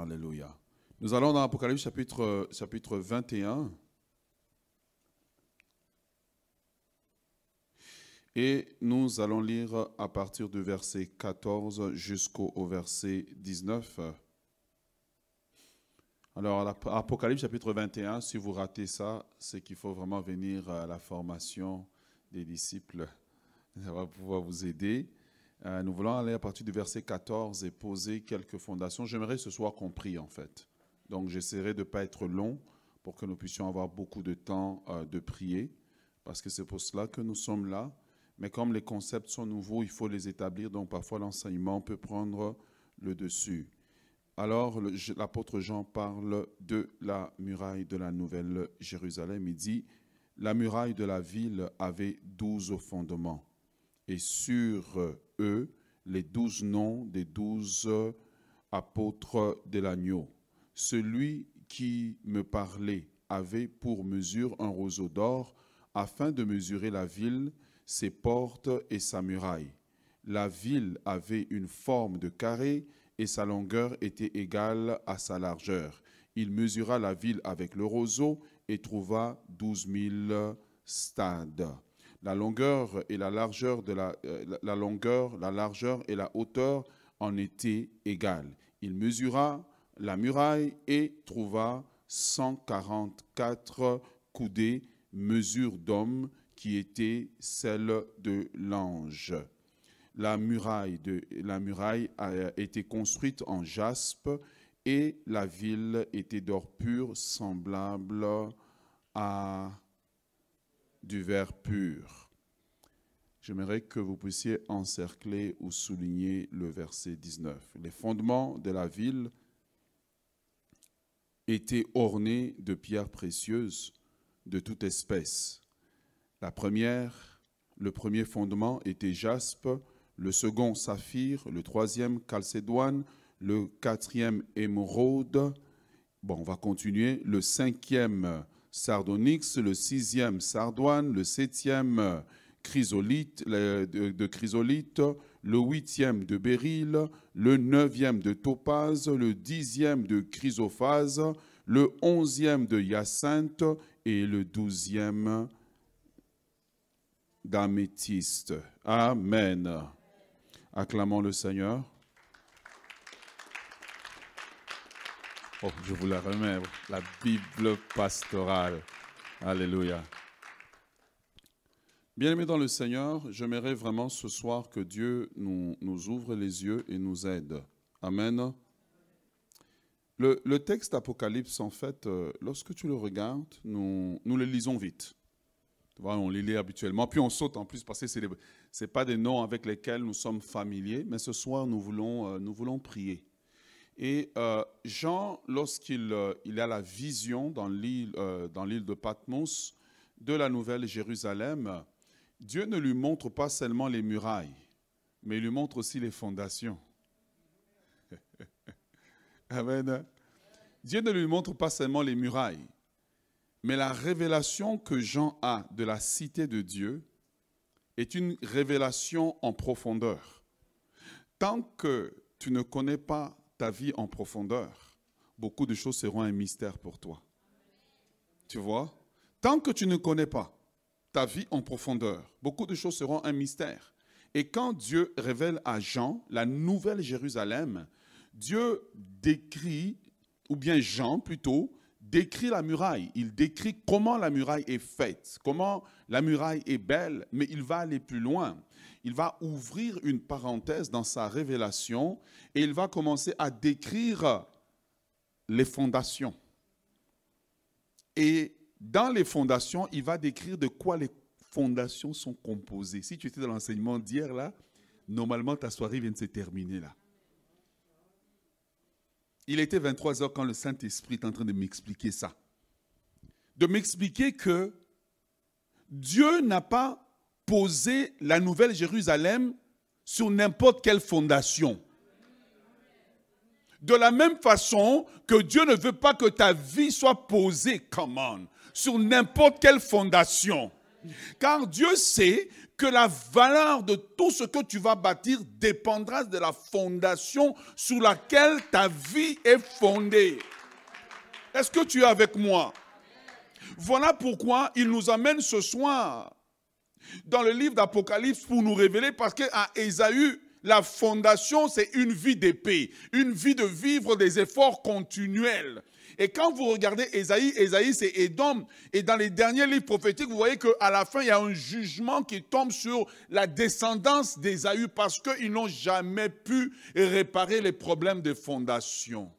Alléluia. Nous allons dans Apocalypse chapitre, chapitre 21. Et nous allons lire à partir du verset 14 jusqu'au verset 19. Alors, Apocalypse chapitre 21, si vous ratez ça, c'est qu'il faut vraiment venir à la formation des disciples. Ça va pouvoir vous aider. Euh, nous voulons aller à partir du verset 14 et poser quelques fondations. J'aimerais ce soit compris, en fait. Donc, j'essaierai de ne pas être long pour que nous puissions avoir beaucoup de temps euh, de prier, parce que c'est pour cela que nous sommes là. Mais comme les concepts sont nouveaux, il faut les établir, donc parfois l'enseignement peut prendre le dessus. Alors l'apôtre Jean parle de la muraille de la Nouvelle Jérusalem. Il dit, la muraille de la ville avait douze fondements, et sur eux les douze noms des douze apôtres de l'agneau. Celui qui me parlait avait pour mesure un roseau d'or, afin de mesurer la ville ses portes et sa muraille. La ville avait une forme de carré et sa longueur était égale à sa largeur. Il mesura la ville avec le roseau et trouva douze mille stades. La longueur et euh, la largeur et la hauteur en étaient égales. Il mesura la muraille et trouva 144 coudées, mesure d'homme, qui était celle de l'ange. La muraille, de, la muraille a été construite en jaspe et la ville était d'or pur, semblable à du verre pur. J'aimerais que vous puissiez encercler ou souligner le verset 19. Les fondements de la ville étaient ornés de pierres précieuses de toute espèce la première, le premier fondement était jaspe, le second saphir, le troisième calcédoine, le quatrième émeraude. Bon, on va continuer. Le cinquième sardonyx, le sixième sardoine, le septième chrysolite, de, chrysolite, le huitième de béryl, le neuvième de topaze, le dixième de chrysophase, le onzième de hyacinthe et le douzième d'améthyste. Amen. Acclamons le Seigneur. Oh, je vous la remets, la Bible pastorale. Alléluia. Bien-aimés dans le Seigneur, j'aimerais vraiment ce soir que Dieu nous, ouvre les yeux et nous aide. Amen. Le, texte Apocalypse, en fait, euh, lorsque tu le regardes, nous, le lisons vite on les lit habituellement. Puis on saute en plus parce que ce n'est pas des noms avec lesquels nous sommes familiers, mais ce soir, nous voulons, euh, nous voulons prier. Et euh, Jean, lorsqu'il euh, il a la vision dans l'île de Patmos de la Nouvelle Jérusalem, Dieu ne lui montre pas seulement les murailles, mais il lui montre aussi les fondations. Amen. Dieu ne lui montre pas seulement les murailles, mais la révélation que Jean a de la cité de Dieu est une révélation en profondeur. Tant que tu ne connais pas ta vie en profondeur, beaucoup de choses seront un mystère pour toi. Tu vois? Tant que tu ne connais pas ta vie en profondeur, beaucoup de choses seront un mystère. Et quand Dieu révèle à Jean la nouvelle Jérusalem, Dieu décrit, ou bien Jean plutôt, décrit la muraille, il décrit comment la muraille est faite, comment la muraille est belle, mais il va aller plus loin. Il va ouvrir une parenthèse dans sa révélation et il va commencer à décrire les fondations. Et dans les fondations, il va décrire de quoi les fondations sont composées. Si tu étais dans l'enseignement d'hier, là, normalement ta soirée vient de se terminer là. Il était 23 heures quand le Saint-Esprit est en train de m'expliquer ça. De m'expliquer que Dieu n'a pas posé la nouvelle Jérusalem sur n'importe quelle fondation. De la même façon que Dieu ne veut pas que ta vie soit posée, come on, sur n'importe quelle fondation. Car Dieu sait que la valeur de tout ce que tu vas bâtir dépendra de la fondation sur laquelle ta vie est fondée. Est-ce que tu es avec moi? Voilà pourquoi il nous amène ce soir dans le livre d'Apocalypse pour nous révéler, parce qu'à Ésaü, la fondation, c'est une vie d'épée, une vie de vivre des efforts continuels. Et quand vous regardez Ésaïe, Ésaïe c'est Édom. Et dans les derniers livres prophétiques, vous voyez qu'à la fin, il y a un jugement qui tombe sur la descendance d'Ésaü parce qu'ils n'ont jamais pu réparer les problèmes de fondation.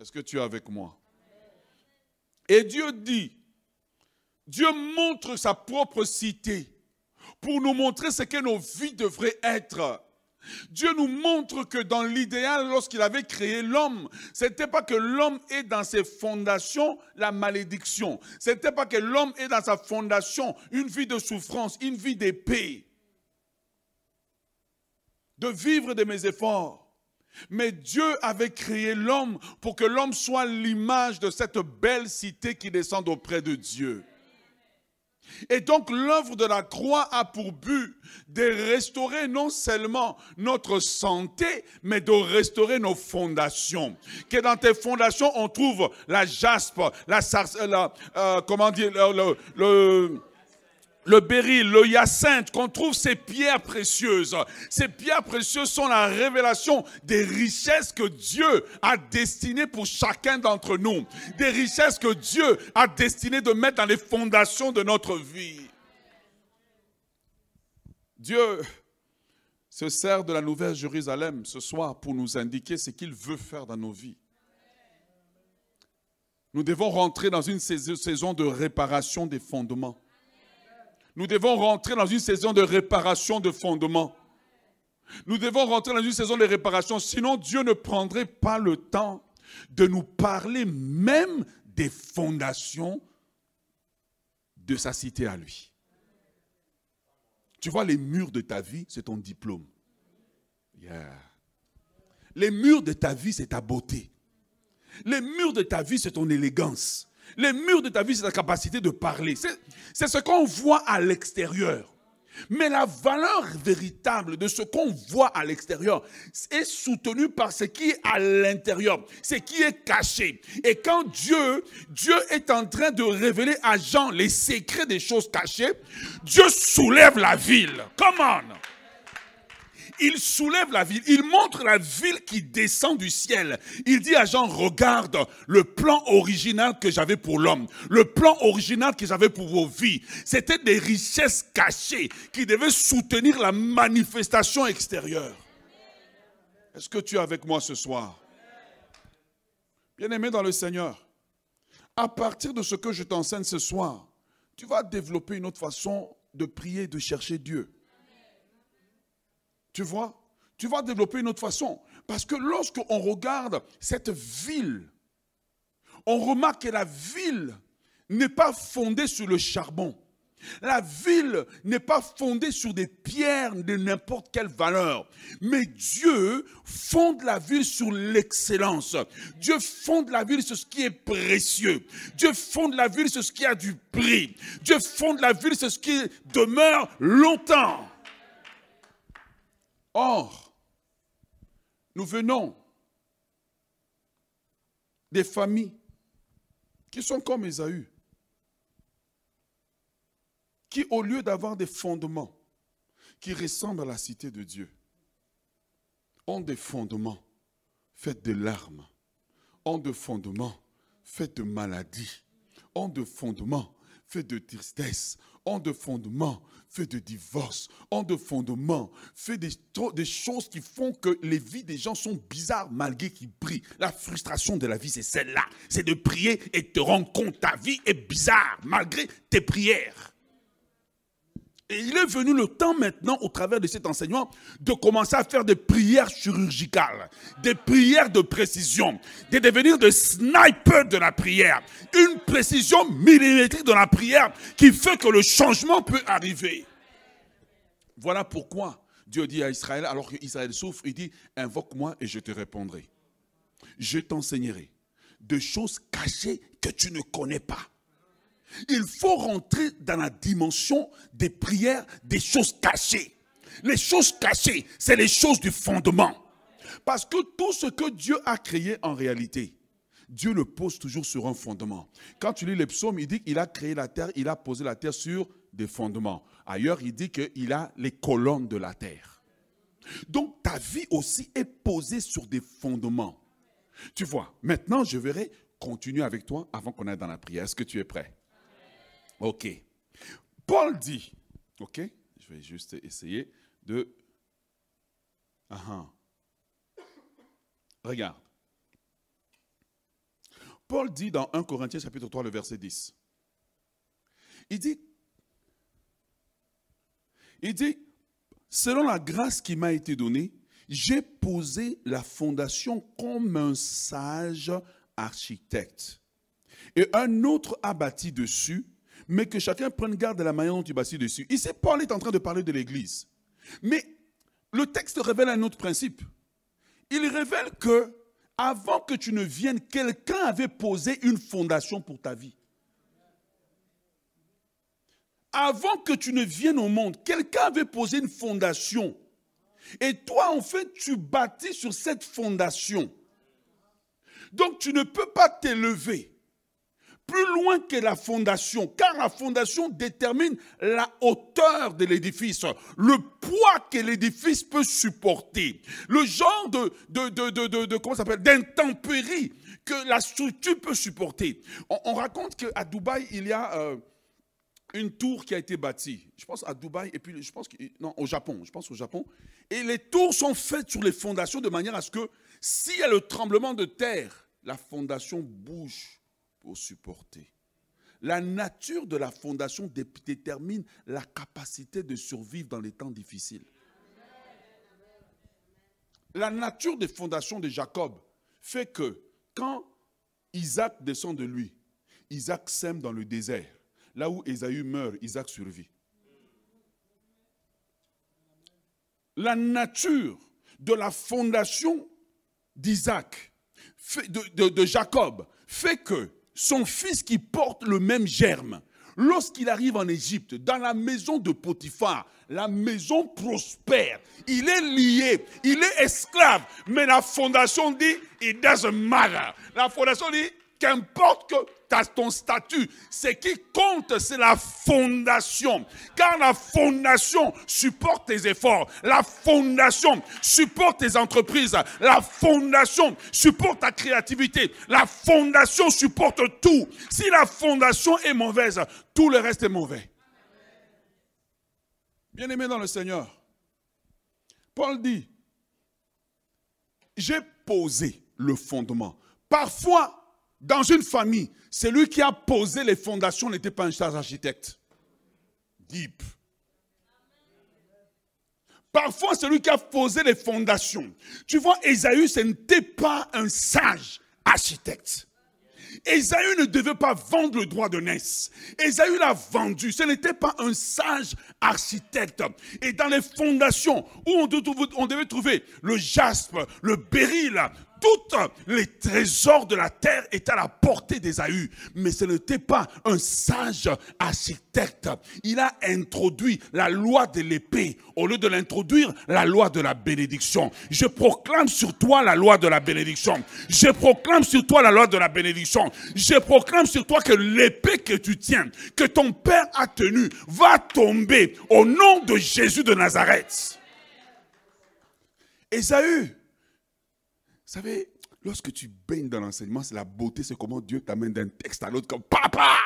Est-ce que tu es avec moi? Et Dieu dit, Dieu montre sa propre cité pour nous montrer ce que nos vies devraient être. Dieu nous montre que dans l'idéal, lorsqu'il avait créé l'homme, ce n'était pas que l'homme ait dans ses fondations la malédiction. Ce n'était pas que l'homme ait dans sa fondation une vie de souffrance, une vie d'épée. De vivre de mes efforts. Mais Dieu avait créé l'homme pour que l'homme soit l'image de cette belle cité qui descend auprès de Dieu. Et donc l'œuvre de la croix a pour but de restaurer non seulement notre santé, mais de restaurer nos fondations. Que dans tes fondations, on trouve la jaspe, la, la euh, comment dire, le béryl, le hyacinthe, qu'on trouve ces pierres précieuses. Ces pierres précieuses sont la révélation des richesses que Dieu a destinées pour chacun d'entre nous. Des richesses que Dieu a destinées de mettre dans les fondations de notre vie. Dieu se sert de la nouvelle Jérusalem ce soir pour nous indiquer ce qu'il veut faire dans nos vies. Nous devons rentrer dans une saison de réparation des fondements. Nous devons rentrer dans une saison de réparation de fondements. Nous devons rentrer dans une saison de réparation, sinon Dieu ne prendrait pas le temps de nous parler même des fondations de sa cité à lui. Tu vois, les murs de ta vie, c'est ton diplôme. Les murs de ta vie, c'est ta beauté. Les murs de ta vie, c'est ton élégance. Les murs de ta vie, c'est ta capacité de parler. C'est ce qu'on voit à l'extérieur. Mais la valeur véritable de ce qu'on voit à l'extérieur est soutenue par ce qui est à l'intérieur, ce qui est caché. Et quand Dieu, Dieu est en train de révéler à Jean les secrets des choses cachées, Dieu soulève la ville. Come on! Il soulève la ville, il montre la ville qui descend du ciel. Il dit à Jean, regarde le plan original que j'avais pour l'homme, le plan original que j'avais pour vos vies. C'était des richesses cachées qui devaient soutenir la manifestation extérieure. Est-ce que tu es avec moi ce soir? Bien-aimé dans le Seigneur, à partir de ce que je t'enseigne ce soir, tu vas développer une autre façon de prier, de chercher Dieu. Tu vois Tu vas développer une autre façon. Parce que lorsqu'on regarde cette ville, on remarque que la ville n'est pas fondée sur le charbon. La ville n'est pas fondée sur des pierres de n'importe quelle valeur. Mais Dieu fonde la ville sur l'excellence. Dieu fonde la ville sur ce qui est précieux. Dieu fonde la ville sur ce qui a du prix. Dieu fonde la ville sur ce qui demeure longtemps. Or, nous venons des familles qui sont comme Esaü, qui au lieu d'avoir des fondements qui ressemblent à la cité de Dieu, ont des fondements faits de larmes, ont des fondements faits de maladies, ont des fondements faits de tristesse, ont des fondements fait de divorce, ont de fondements, fait des, des, choses qui font que les vies des gens sont bizarres malgré qu'ils prient. La frustration de la vie, c'est celle-là. C'est de prier et te rendre compte ta vie est bizarre malgré tes prières. Et il est venu le temps maintenant, au travers de cet enseignement, de commencer à faire des prières chirurgicales, des prières de précision, de devenir des snipers de la prière. Une précision millimétrique de la prière qui fait que le changement peut arriver. Voilà pourquoi Dieu dit à Israël, alors qu'Israël souffre, il dit, invoque-moi et je te répondrai. Je t'enseignerai de choses cachées que tu ne connais pas. Il faut rentrer dans la dimension des prières, des choses cachées. Les choses cachées, c'est les choses du fondement. Parce que tout ce que Dieu a créé en réalité, Dieu le pose toujours sur un fondement. Quand tu lis les psaumes, il dit qu'il a créé la terre, il a posé la terre sur des fondements. Ailleurs, il dit qu'il a les colonnes de la terre. Donc ta vie aussi est posée sur des fondements. Tu vois, maintenant je verrai continuer avec toi avant qu'on aille dans la prière. Est-ce que tu es prêt? Ok. Paul dit, ok, je vais juste essayer de... Ah, ah. Regarde. Paul dit dans 1 Corinthiens chapitre 3, le verset 10. Il dit, il dit, selon la grâce qui m'a été donnée, j'ai posé la fondation comme un sage architecte. Et un autre a bâti dessus, mais que chacun prenne garde de la manière dont il bâtit dessus. Ici, Paul est en train de parler de l'Église. Mais le texte révèle un autre principe. Il révèle que avant que tu ne viennes, quelqu'un avait posé une fondation pour ta vie. Avant que tu ne viennes au monde, quelqu'un avait posé une fondation. Et toi, en fait, tu bâtis sur cette fondation. Donc, tu ne peux pas t'élever plus loin que la fondation, car la fondation détermine la hauteur de l'édifice, le poids que l'édifice peut supporter, le genre de, de, de, de, comment s'appelle, d'intempéries que la structure peut supporter. On, raconte qu'à Dubaï, il y a euh, une tour qui a été bâtie. Je pense à Dubaï et puis je pense non, au Japon, je pense au Japon. Et les tours sont faites sur les fondations de manière à ce que s'il y a le tremblement de terre, la fondation bouge pour supporter. La nature de la fondation détermine la capacité de survivre dans les temps difficiles. La nature des fondations de Jacob fait que quand Isaac descend de lui, Isaac sème dans le désert. Là où Ésaü meurt, Isaac survit. La nature de la fondation d'Isaac, de, de Jacob, fait que son fils qui porte le même germe, lorsqu'il arrive en Égypte, dans la maison de Potiphar, la maison prospère. Il est lié, il est esclave. Mais la fondation dit, it doesn't matter. La fondation dit, qu'importe que ton statut, ce qui compte, c'est la fondation. Car la fondation supporte tes efforts. La fondation supporte tes entreprises. La fondation supporte ta créativité. La fondation supporte tout. Si la fondation est mauvaise, tout le reste est mauvais. Bien-aimé dans le Seigneur, Paul dit, j'ai posé le fondement. Parfois, dans une famille, celui qui a posé les fondations n'était pas un sage architecte. Deep. Parfois, celui qui a posé les fondations. Tu vois, Esaü, ce n'était pas un sage architecte. Esaü ne devait pas vendre le droit de naissance. Esaü l'a vendu. Ce n'était pas un sage architecte. Et dans les fondations où on devait trouver le jaspe, le béryl, tous les trésors de la terre étaient à la portée d'Ésaü. Mais ce n'était pas un sage architecte. Il a introduit la loi de l'épée au lieu de l'introduire la loi de la bénédiction. Je proclame sur toi la loi de la bénédiction. Je proclame sur toi la loi de la bénédiction. Je proclame sur toi que l'épée que tu tiens, que ton père a tenue, va tomber au nom de Jésus de Nazareth. Ésaü savez, lorsque tu baignes dans l'enseignement, c'est la beauté, c'est comment Dieu t'amène d'un texte à l'autre comme papa.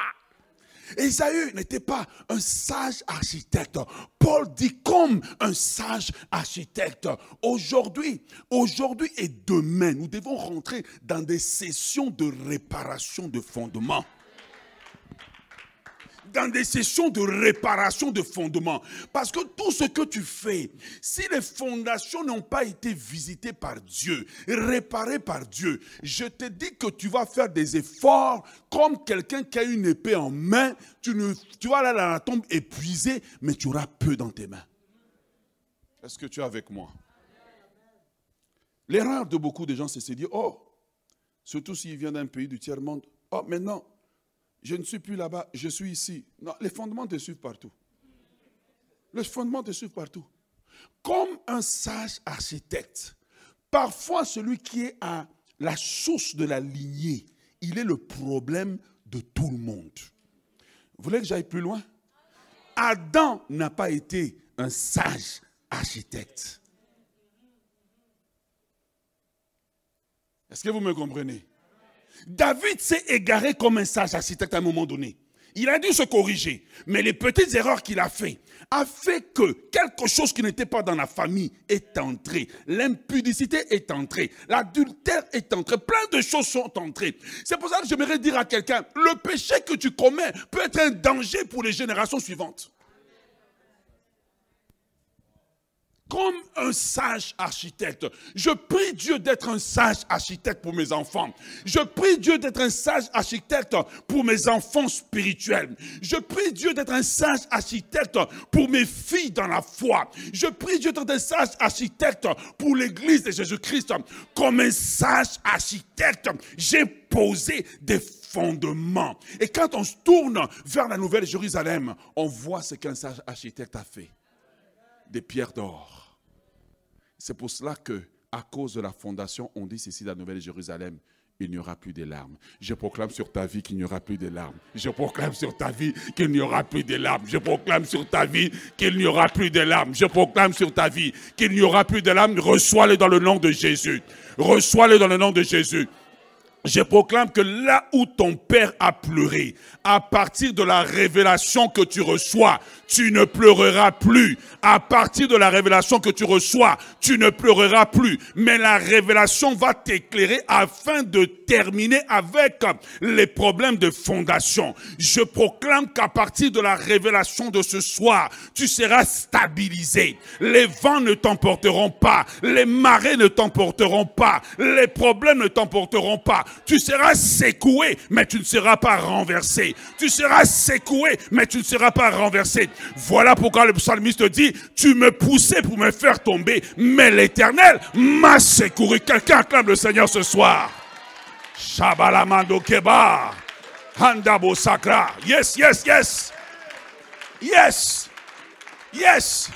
Esaü n'était pas un sage architecte. Paul dit comme un sage architecte. Aujourd'hui, aujourd'hui et demain, nous devons rentrer dans des sessions de réparation de fondements dans des sessions de réparation de fondements. Parce que tout ce que tu fais, si les fondations n'ont pas été visitées par Dieu, réparées par Dieu, je te dis que tu vas faire des efforts comme quelqu'un qui a une épée en main. Tu, vas aller dans la tombe épuisé, mais tu auras peu dans tes mains. Est-ce que tu es avec moi? L'erreur de beaucoup de gens, c'est de se dire, oh, surtout s'il vient d'un pays du tiers-monde, oh, maintenant, je ne suis plus là-bas, je suis ici. Non, les fondements te suivent partout. Les fondements te suivent partout. Comme un sage architecte, parfois celui qui est à la source de la lignée, il est le problème de tout le monde. Vous voulez que j'aille plus loin? Adam n'a pas été un sage architecte. Est-ce que vous me comprenez? David s'est égaré comme un sage à un moment donné. Il a dû se corriger. Mais les petites erreurs qu'il a faites a fait que quelque chose qui n'était pas dans la famille est entré. L'impudicité est entrée. L'adultère est entré. Plein de choses sont entrées. C'est pour ça que j'aimerais dire à quelqu'un, le péché que tu commets peut être un danger pour les générations suivantes. Comme un sage architecte. Je prie Dieu d'être un sage architecte pour mes enfants. Je prie Dieu d'être un sage architecte pour mes enfants spirituels. Je prie Dieu d'être un sage architecte pour mes filles dans la foi. Je prie Dieu d'être un sage architecte pour l'église de Jésus-Christ. Comme un sage architecte, j'ai posé des fondements. Et quand on se tourne vers la nouvelle Jérusalem, on voit ce qu'un sage architecte a fait. Des pierres d'or c'est pour cela que, à cause de la fondation, on dit ici la Nouvelle Jérusalem, il n'y aura plus de larmes. Je proclame sur ta vie qu'il n'y aura plus de larmes. Je proclame sur ta vie qu'il n'y aura plus de larmes. Je proclame sur ta vie qu'il n'y aura plus de larmes. Je proclame sur ta vie qu'il n'y aura plus de larmes. Reçois-le dans le nom de Jésus. Reçois-le dans le nom de Jésus. Je proclame que là où ton père a pleuré, à partir de la révélation que tu reçois, tu ne pleureras plus. À partir de la révélation que tu reçois, tu ne pleureras plus. Mais la révélation va t'éclairer afin de terminer avec les problèmes de fondation. Je proclame qu'à partir de la révélation de ce soir, tu seras stabilisé. Les vents ne t'emporteront pas. Les marées ne t'emporteront pas. Les problèmes ne t'emporteront pas. Tu seras secoué, mais tu ne seras pas renversé. Tu seras secoué, mais tu ne seras pas renversé. Voilà pourquoi le psalmiste dit, tu me poussais pour me faire tomber, mais l'éternel m'a secouru. Quelqu'un acclame le Seigneur ce soir. Shabalamando keba. Handabo sakra. Yes, yes, yes. Yes. Yes.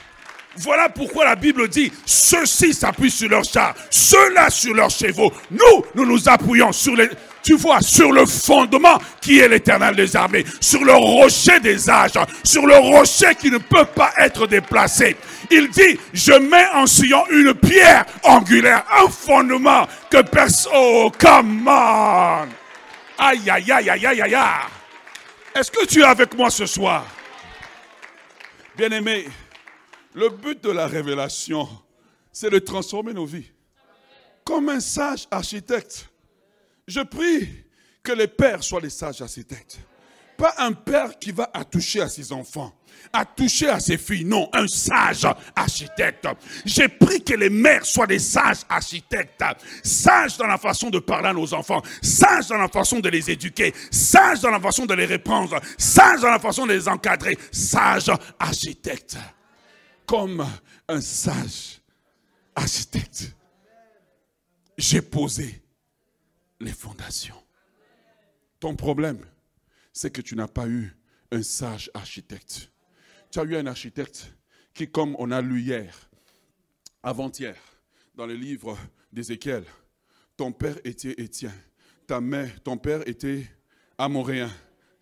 Voilà pourquoi la Bible dit, ceux-ci s'appuient sur leurs chars, ceux-là sur leurs chevaux. Nous, nous nous appuyons sur les, tu vois, sur le fondement qui est l'éternel des armées, sur le rocher des âges, sur le rocher qui ne peut pas être déplacé. Il dit, je mets en Sion une pierre angulaire, un fondement que personne... Oh, come on! Aïe, aïe, aïe, aïe, aïe, aïe. Est-ce que tu es avec moi ce soir? Bien-aimé, le but de la révélation, c'est de transformer nos vies. Comme un sage architecte je prie que les pères soient les sages architectes. Pas un père qui va attoucher à ses enfants, attoucher à ses filles. Non, un sage architecte. J'ai pris que les mères soient des sages architectes. Sages dans la façon de parler à nos enfants. Sages dans la façon de les éduquer. Sages dans la façon de les reprendre. Sages dans la façon de les encadrer. Sages architectes. Comme un sage architecte. J'ai posé les fondations. Ton problème, c'est que tu n'as pas eu un sage architecte. Tu as eu un architecte qui, comme on a lu hier, avant-hier, dans le livre d'Ézéchiel, ton père était Étienne, ta mère, ton père était Amoréen.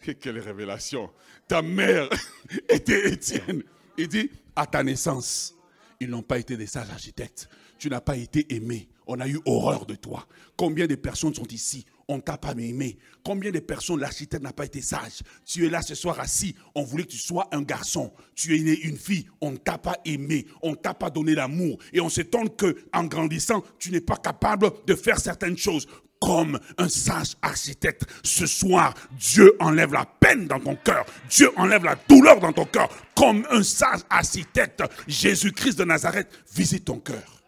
Quelle révélation! Ta mère était Étienne. Il dit, à ta naissance, ils n'ont pas été des sages architectes. Tu n'as pas été aimé on a eu horreur de toi. Combien de personnes sont ici On t'a pas aimé? Combien de personnes, l'architecte n'a pas été sage? Tu es là ce soir assis, on voulait que tu sois un garçon. Tu es né une fille, on ne t'a pas aimé, on ne t'a pas donné l'amour. Et on s'étonne que, en grandissant, tu n'es pas capable de faire certaines choses. Comme un sage architecte, ce soir, Dieu enlève la peine dans ton cœur. Dieu enlève la douleur dans ton cœur. Comme un sage architecte, Jésus-Christ de Nazareth visite ton cœur.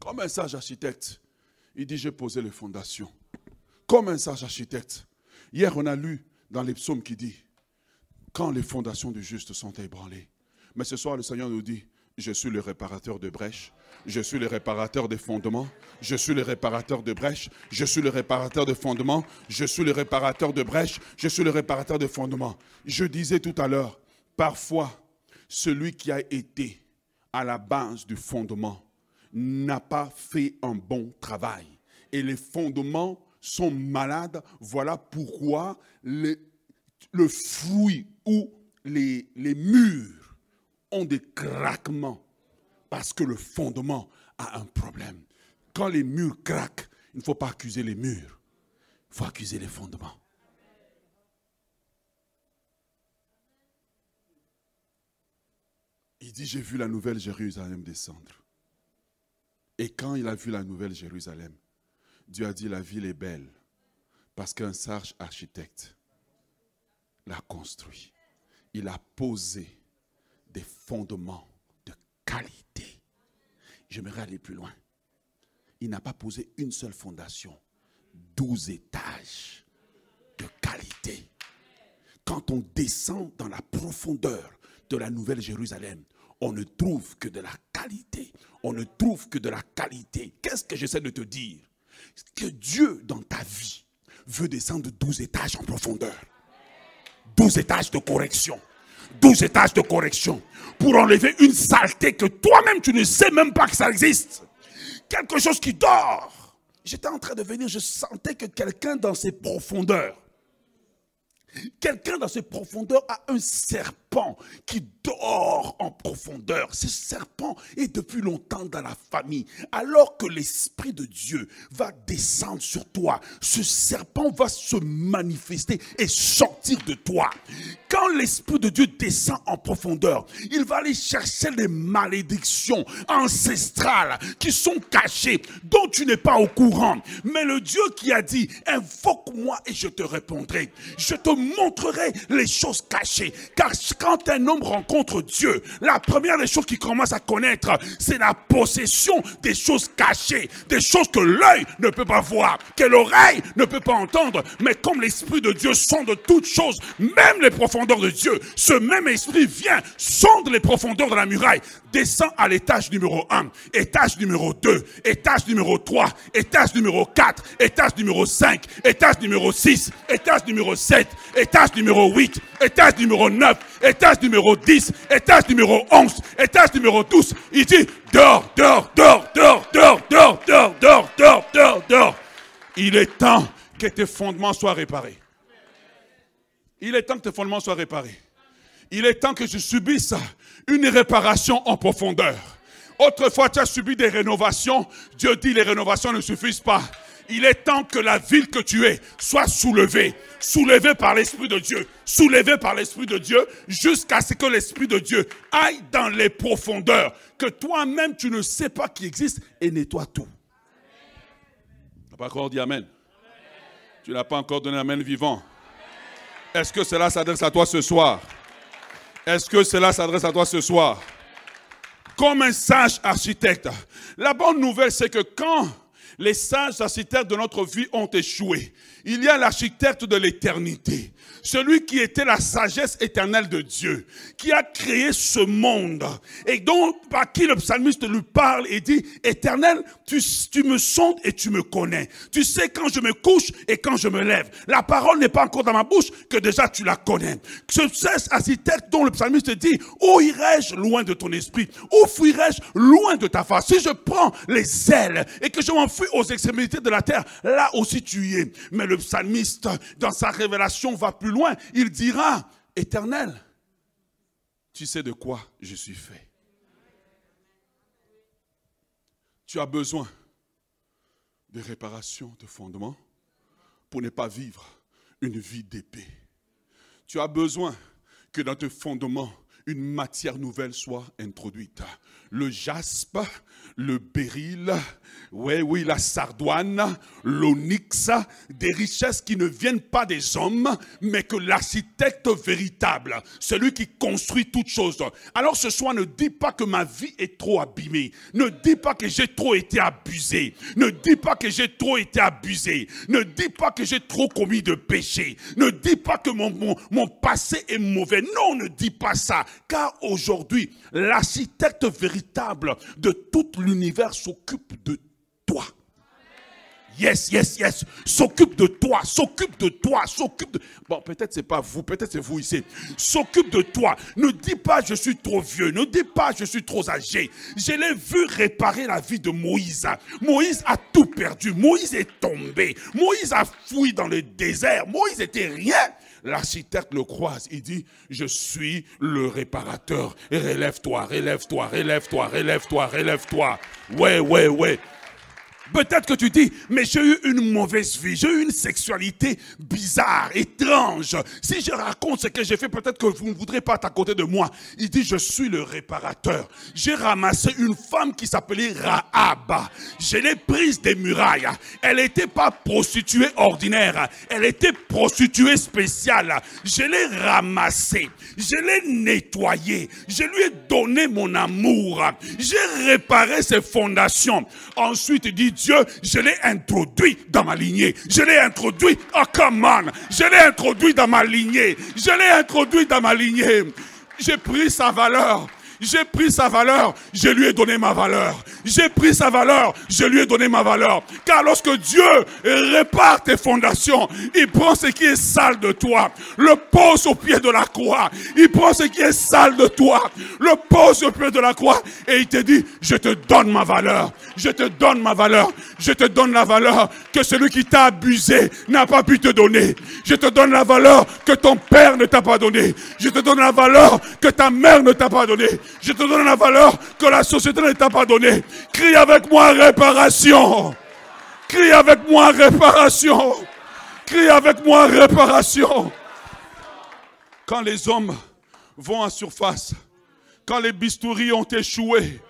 Comme un sage architecte, il dit, j'ai posé les fondations. Comme un sage architecte. Hier, on a lu dans les psaumes qui dit, quand les fondations du juste sont ébranlées. Mais ce soir, le Seigneur nous dit, je suis le réparateur de brèches. Je suis le réparateur des fondements. Je suis le réparateur de brèches. Je suis le réparateur de fondements. Je suis le réparateur de brèches. Je suis le réparateur de fondements. Je disais tout à l'heure, parfois, celui qui a été à la base du fondement n'a pas fait un bon travail. Et les fondements sont malades. Voilà pourquoi le, fruit ou les murs ont des craquements. Parce que le fondement a un problème. Quand les murs craquent, il ne faut pas accuser les murs. Il faut accuser les fondements. Il dit, j'ai vu la nouvelle Jérusalem descendre. Et quand il a vu la nouvelle Jérusalem, Dieu a dit, la ville est belle parce qu'un sage architecte l'a construit. Il a posé des fondements de qualité. J'aimerais aller plus loin. Il n'a pas posé une seule fondation, douze étages de qualité. Quand on descend dans la profondeur de la Nouvelle Jérusalem, on ne trouve que de la qualité. On ne trouve que de la qualité. Qu'est-ce que j'essaie de te dire? Que Dieu, dans ta vie, veut descendre 12 étages en profondeur. 12 étages de correction. 12 étages de correction. Pour enlever une saleté que toi-même, tu ne sais même pas que ça existe. Quelque chose qui dort. J'étais en train de venir, je sentais que quelqu'un dans ses profondeurs, quelqu'un dans ses profondeurs a un serpent qui dort en profondeur. Ce serpent est depuis longtemps dans la famille. Alors que l'Esprit de Dieu va descendre sur toi, ce serpent va se manifester et sortir de toi. Quand l'Esprit de Dieu descend en profondeur, il va aller chercher les malédictions ancestrales qui sont cachées, dont tu n'es pas au courant. Mais le Dieu qui a dit, invoque-moi et je te répondrai. Je te montrerai les choses cachées. Car quand un homme rencontre contre Dieu, la première des choses qu'il commence à connaître, c'est la possession des choses cachées, des choses que l'œil ne peut pas voir, que l'oreille ne peut pas entendre. Mais comme l'Esprit de Dieu sonde toutes choses, même les profondeurs de Dieu, ce même Esprit vient, sonde les profondeurs de la muraille, descend à l'étage numéro 1, étage numéro 2, étage numéro 3, étage numéro 4, étage numéro 5, étage numéro 6, étage numéro 7, étage numéro 8, étage numéro 9, étage numéro 10, étage numéro 11, étage numéro 12. Il dit, dors, dors, dors, dors, dors, dors, dors, dors, dors, dors, dors. Il est temps que tes fondements soient réparés. Il est temps que tes fondements soient réparés. Il est temps que je subisse une réparation en profondeur. Autrefois, tu as subi des rénovations. Dieu dit les rénovations ne suffisent pas. Il est temps que la ville que tu es soit soulevée, soulevée par l'Esprit de Dieu, soulevée par l'Esprit de Dieu, jusqu'à ce que l'Esprit de Dieu aille dans les profondeurs, que toi-même tu ne sais pas qui existe et nettoie tout. Tu n'as pas encore dit Amen. Tu n'as pas encore donné Amen vivant. Est-ce que cela s'adresse à toi ce soir? Est-ce que cela s'adresse à toi ce soir? Comme un sage architecte. La bonne nouvelle, c'est que quand les sages architectes de notre vie ont échoué. Il y a l'architecte de l'éternité, celui qui était la sagesse éternelle de Dieu, qui a créé ce monde et dont par qui le psalmiste lui parle et dit, éternel, tu, tu me sondes et tu me connais. Tu sais quand je me couche et quand je me lève. La parole n'est pas encore dans ma bouche que déjà tu la connais. Ce sage architecte dont le psalmiste dit, où irai-je loin de ton esprit? Où fuirai-je loin de ta face? Si je prends les ailes et que je m'enfuis aux extrémités de la terre, là aussi tu y es. Mais le psalmiste, dans sa révélation, va plus loin. Il dira, éternel, tu sais de quoi je suis fait. Tu as besoin de réparation de fondement pour ne pas vivre une vie d'épée. Tu as besoin que dans tes fondements, une matière nouvelle soit introduite. Le jaspe, le béryl, oui, oui, la sardoine, l'onyx, des richesses qui ne viennent pas des hommes, mais que l'architecte véritable, celui qui construit toutes choses. Alors ce soir, ne dis pas que ma vie est trop abîmée. Ne dis pas que j'ai trop été abusé. Ne dis pas que j'ai trop été abusé. Ne dis pas que j'ai trop commis de péché. Ne dis pas que mon, mon, passé est mauvais. Non, ne dis pas ça. Car aujourd'hui, l'architecte de tout l'univers s'occupe de toi. Yes, yes, yes. S'occupe de toi, s'occupe de toi, s'occupe de... Bon, peut-être c'est pas vous, peut-être c'est vous ici. S'occupe de toi. Ne dis pas je suis trop vieux, ne dis pas je suis trop âgé. Je l'ai vu réparer la vie de Moïse. Moïse a tout perdu. Moïse est tombé. Moïse a fouillé dans le désert. Moïse était rien. L'architecte le croise. Il dit, je suis le réparateur. Relève-toi, relève-toi, relève-toi, relève-toi, relève-toi. Ouais, ouais, ouais. Peut-être que tu dis, mais j'ai eu une mauvaise vie, j'ai eu une sexualité bizarre, étrange. Si je raconte ce que j'ai fait, peut-être que vous ne voudrez pas être à côté de moi. Il dit, je suis le réparateur. J'ai ramassé une femme qui s'appelait Rahab. Je l'ai prise des murailles. Elle n'était pas prostituée ordinaire. Elle était prostituée spéciale. Je l'ai ramassée. Je l'ai nettoyée. Je lui ai donné mon amour. J'ai réparé ses fondations. Ensuite, il dit, Dieu, je l'ai introduit dans ma lignée. Je l'ai introduit, oh come je l'ai introduit dans ma lignée. Je l'ai introduit dans ma lignée. J'ai pris sa valeur. J'ai pris sa valeur, je lui ai donné ma valeur. J'ai pris sa valeur, je lui ai donné ma valeur. Car lorsque Dieu répare tes fondations, il prend ce qui est sale de toi, le pose au pied de la croix. Il prend ce qui est sale de toi, le pose au pied de la croix et il te dit, je te donne ma valeur. Je te donne ma valeur. Je te donne la valeur que celui qui t'a abusé n'a pas pu te donner. Je te donne la valeur que ton père ne t'a pas donné. Je te donne la valeur que ta mère ne t'a pas donnée. Je te donne la valeur que la société ne t'a pas donnée. Crie avec moi réparation. Crie avec moi réparation. Crie avec moi réparation. Quand les hommes vont en surface, quand les bistouris ont échoué,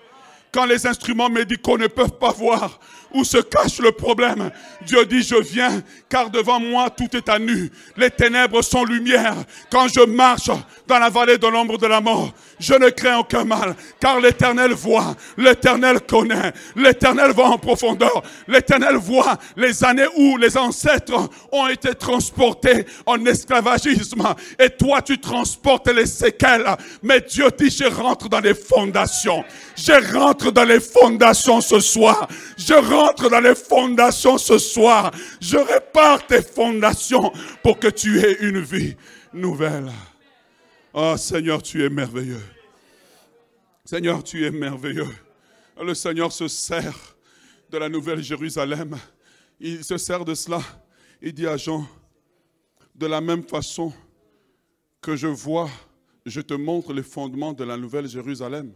quand les instruments médicaux ne peuvent pas voir où se cache le problème, Dieu dit, je viens, car devant moi tout est à nu. Les ténèbres sont lumière. Quand je marche dans la vallée de l'ombre de la mort, je ne crains aucun mal, car l'Éternel voit, l'Éternel connaît, l'Éternel va en profondeur, l'Éternel voit les années où les ancêtres ont été transportés en esclavagisme, et toi tu transportes les séquelles. Mais Dieu dit, je rentre dans les fondations, je rentre dans les fondations ce soir, je rentre dans les fondations ce soir, je répare tes fondations pour que tu aies une vie nouvelle. Oh Seigneur, tu es merveilleux. Seigneur, tu es merveilleux. Le Seigneur se sert de la nouvelle Jérusalem. Il se sert de cela. Il dit à Jean, de la même façon que je vois, je te montre les fondements de la nouvelle Jérusalem.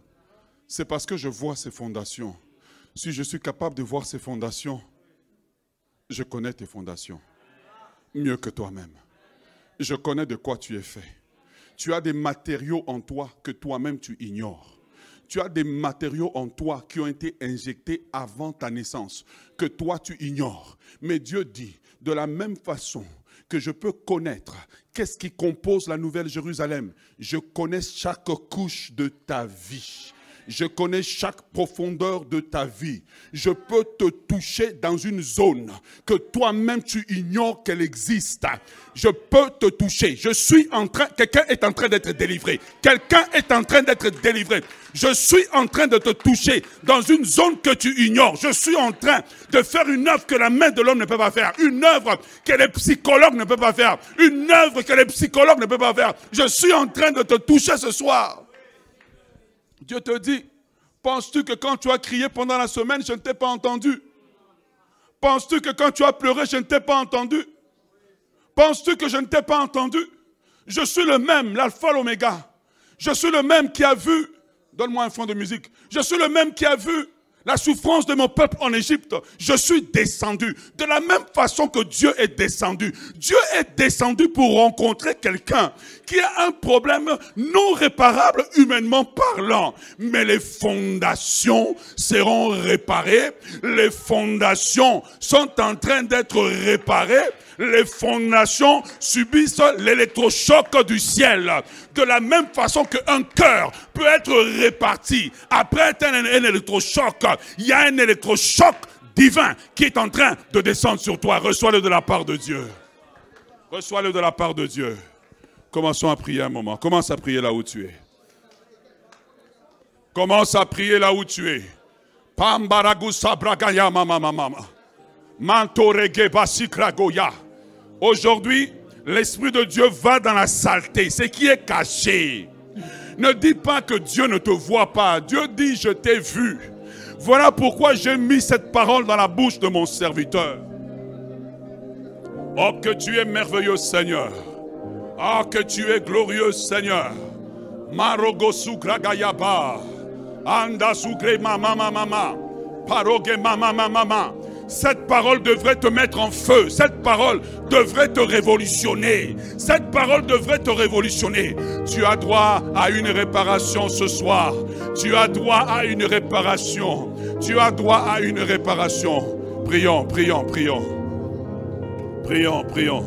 C'est parce que je vois ces fondations. Si je suis capable de voir ces fondations, je connais tes fondations mieux que toi-même. Je connais de quoi tu es fait. Tu as des matériaux en toi que toi-même tu ignores. Tu as des matériaux en toi qui ont été injectés avant ta naissance, que toi tu ignores. Mais Dieu dit, de la même façon que je peux connaître qu'est-ce qui compose la Nouvelle Jérusalem, je connais chaque couche de ta vie. Je connais chaque profondeur de ta vie. Je peux te toucher dans une zone que toi-même tu ignores qu'elle existe. Je peux te toucher. Je suis en train, quelqu'un est en train d'être délivré. Quelqu'un est en train d'être délivré. Je suis en train de te toucher dans une zone que tu ignores. Je suis en train de faire une œuvre que la main de l'homme ne peut pas faire. Une œuvre que les psychologues ne peuvent pas faire. Une œuvre que les psychologues ne peuvent pas faire. Je suis en train de te toucher ce soir. Dieu te dit, penses-tu que quand tu as crié pendant la semaine, je ne t'ai pas entendu? Penses-tu que quand tu as pleuré, je ne t'ai pas entendu? Penses-tu que je ne t'ai pas entendu? Je suis le même, l'alpha, l'oméga. Je suis le même qui a vu, donne-moi un fond de musique, je suis le même qui a vu la souffrance de mon peuple en Égypte, je suis descendu. De la même façon que Dieu est descendu. Dieu est descendu pour rencontrer quelqu'un qui a un problème non réparable humainement parlant. Mais les fondations seront réparées. Les fondations sont en train d'être réparées les fondations subissent l'électrochoc du ciel. De la même façon qu'un cœur peut être réparti après un, électrochoc, il y a un électrochoc divin qui est en train de descendre sur toi. Reçois-le de la part de Dieu. Reçois-le de la part de Dieu. Commençons à prier un moment. Commence à prier là où tu es. Commence à prier là où tu es. Pambaragusa bragaya mama mama. Mantorege. Aujourd'hui, l'Esprit de Dieu va dans la saleté, ce qui est caché. Ne dis pas que Dieu ne te voit pas. Dieu dit, je t'ai vu. Voilà pourquoi j'ai mis cette parole dans la bouche de mon serviteur. Oh, que tu es merveilleux, Seigneur. Oh, que tu es glorieux, Seigneur. Marogosu kragayaba. Anda sukre mama mama. Paroge mama mama. Cette parole devrait te mettre en feu. Cette parole devrait te révolutionner. Cette parole devrait te révolutionner. Tu as droit à une réparation ce soir. Tu as droit à une réparation. Tu as droit à une réparation. Prions, prions, prions. Prions, prions.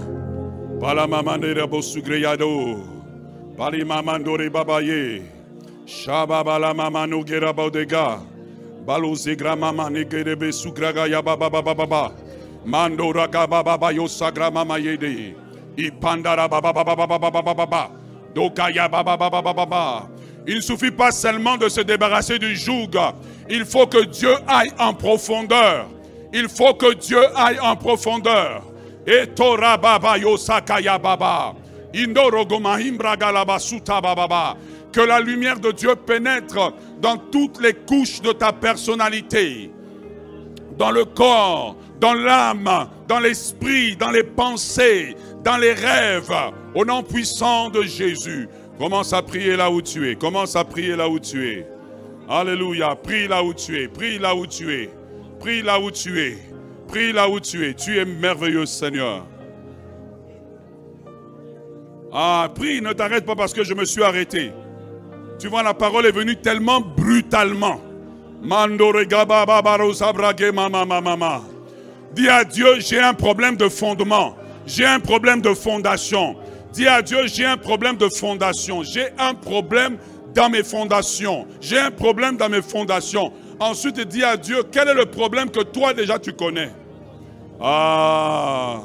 Pali mamandore babaye. Shababala mamanu gerabodega. Balo zigra mama negerebe sugraga ya baba baba baba. Mando raga baba baba yo sagra mama yede. Ipandara baba baba baba baba baba. Baba baba baba baba. Il ne suffit pas seulement de se débarrasser du joug. Il faut que Dieu aille en profondeur. Il faut que Dieu aille en profondeur. Et Torah baba yo sakaya baba. Indorogoma imbraga labasuta baba. Que la lumière de Dieu pénètre dans toutes les couches de ta personnalité, dans le corps, dans l'âme, dans l'esprit, dans les pensées, dans les rêves, au nom puissant de Jésus. Commence à prier là où tu es. Commence à prier là où tu es. Alléluia. Prie là où tu es. Prie là où tu es. Prie là où tu es. Prie là où tu es. Tu es merveilleux, Seigneur. Ah, prie, ne t'arrête pas parce que je me suis arrêté. Tu vois, la parole est venue tellement brutalement. Dis à Dieu, j'ai un problème de fondement. J'ai un problème de fondation. Dis à Dieu, j'ai un problème de fondation. J'ai un problème dans mes fondations. J'ai un problème dans mes fondations. Ensuite, dis à Dieu, quel est le problème que toi déjà tu connais? Ah.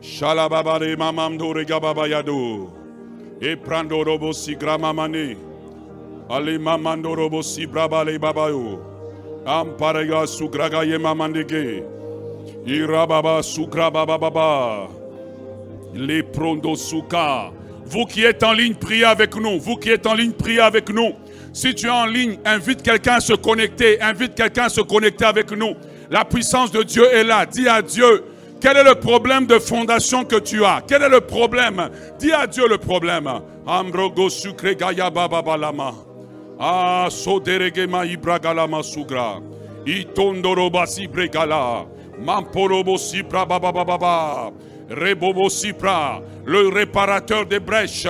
Shalababare mamamdo regababayado. Et prando robo si. Ale mamando robo si brabale babayo. Amparega. Irababa suka. Vous qui êtes en ligne, priez avec nous. Vous qui êtes en ligne, priez avec nous. Si tu es en ligne, invite quelqu'un à se connecter. Invite quelqu'un à se connecter avec nous. La puissance de Dieu est là. Dis à Dieu, quel est le problème de fondation que tu as? Quel est le problème? Dis à Dieu le problème. Ambrogo sucre gaya babalama. Ah, soderegema ibragalama sugra. Itondoroba sibregala. Mamporobo sipra babababa. Rebobo sipra. Le réparateur des brèches.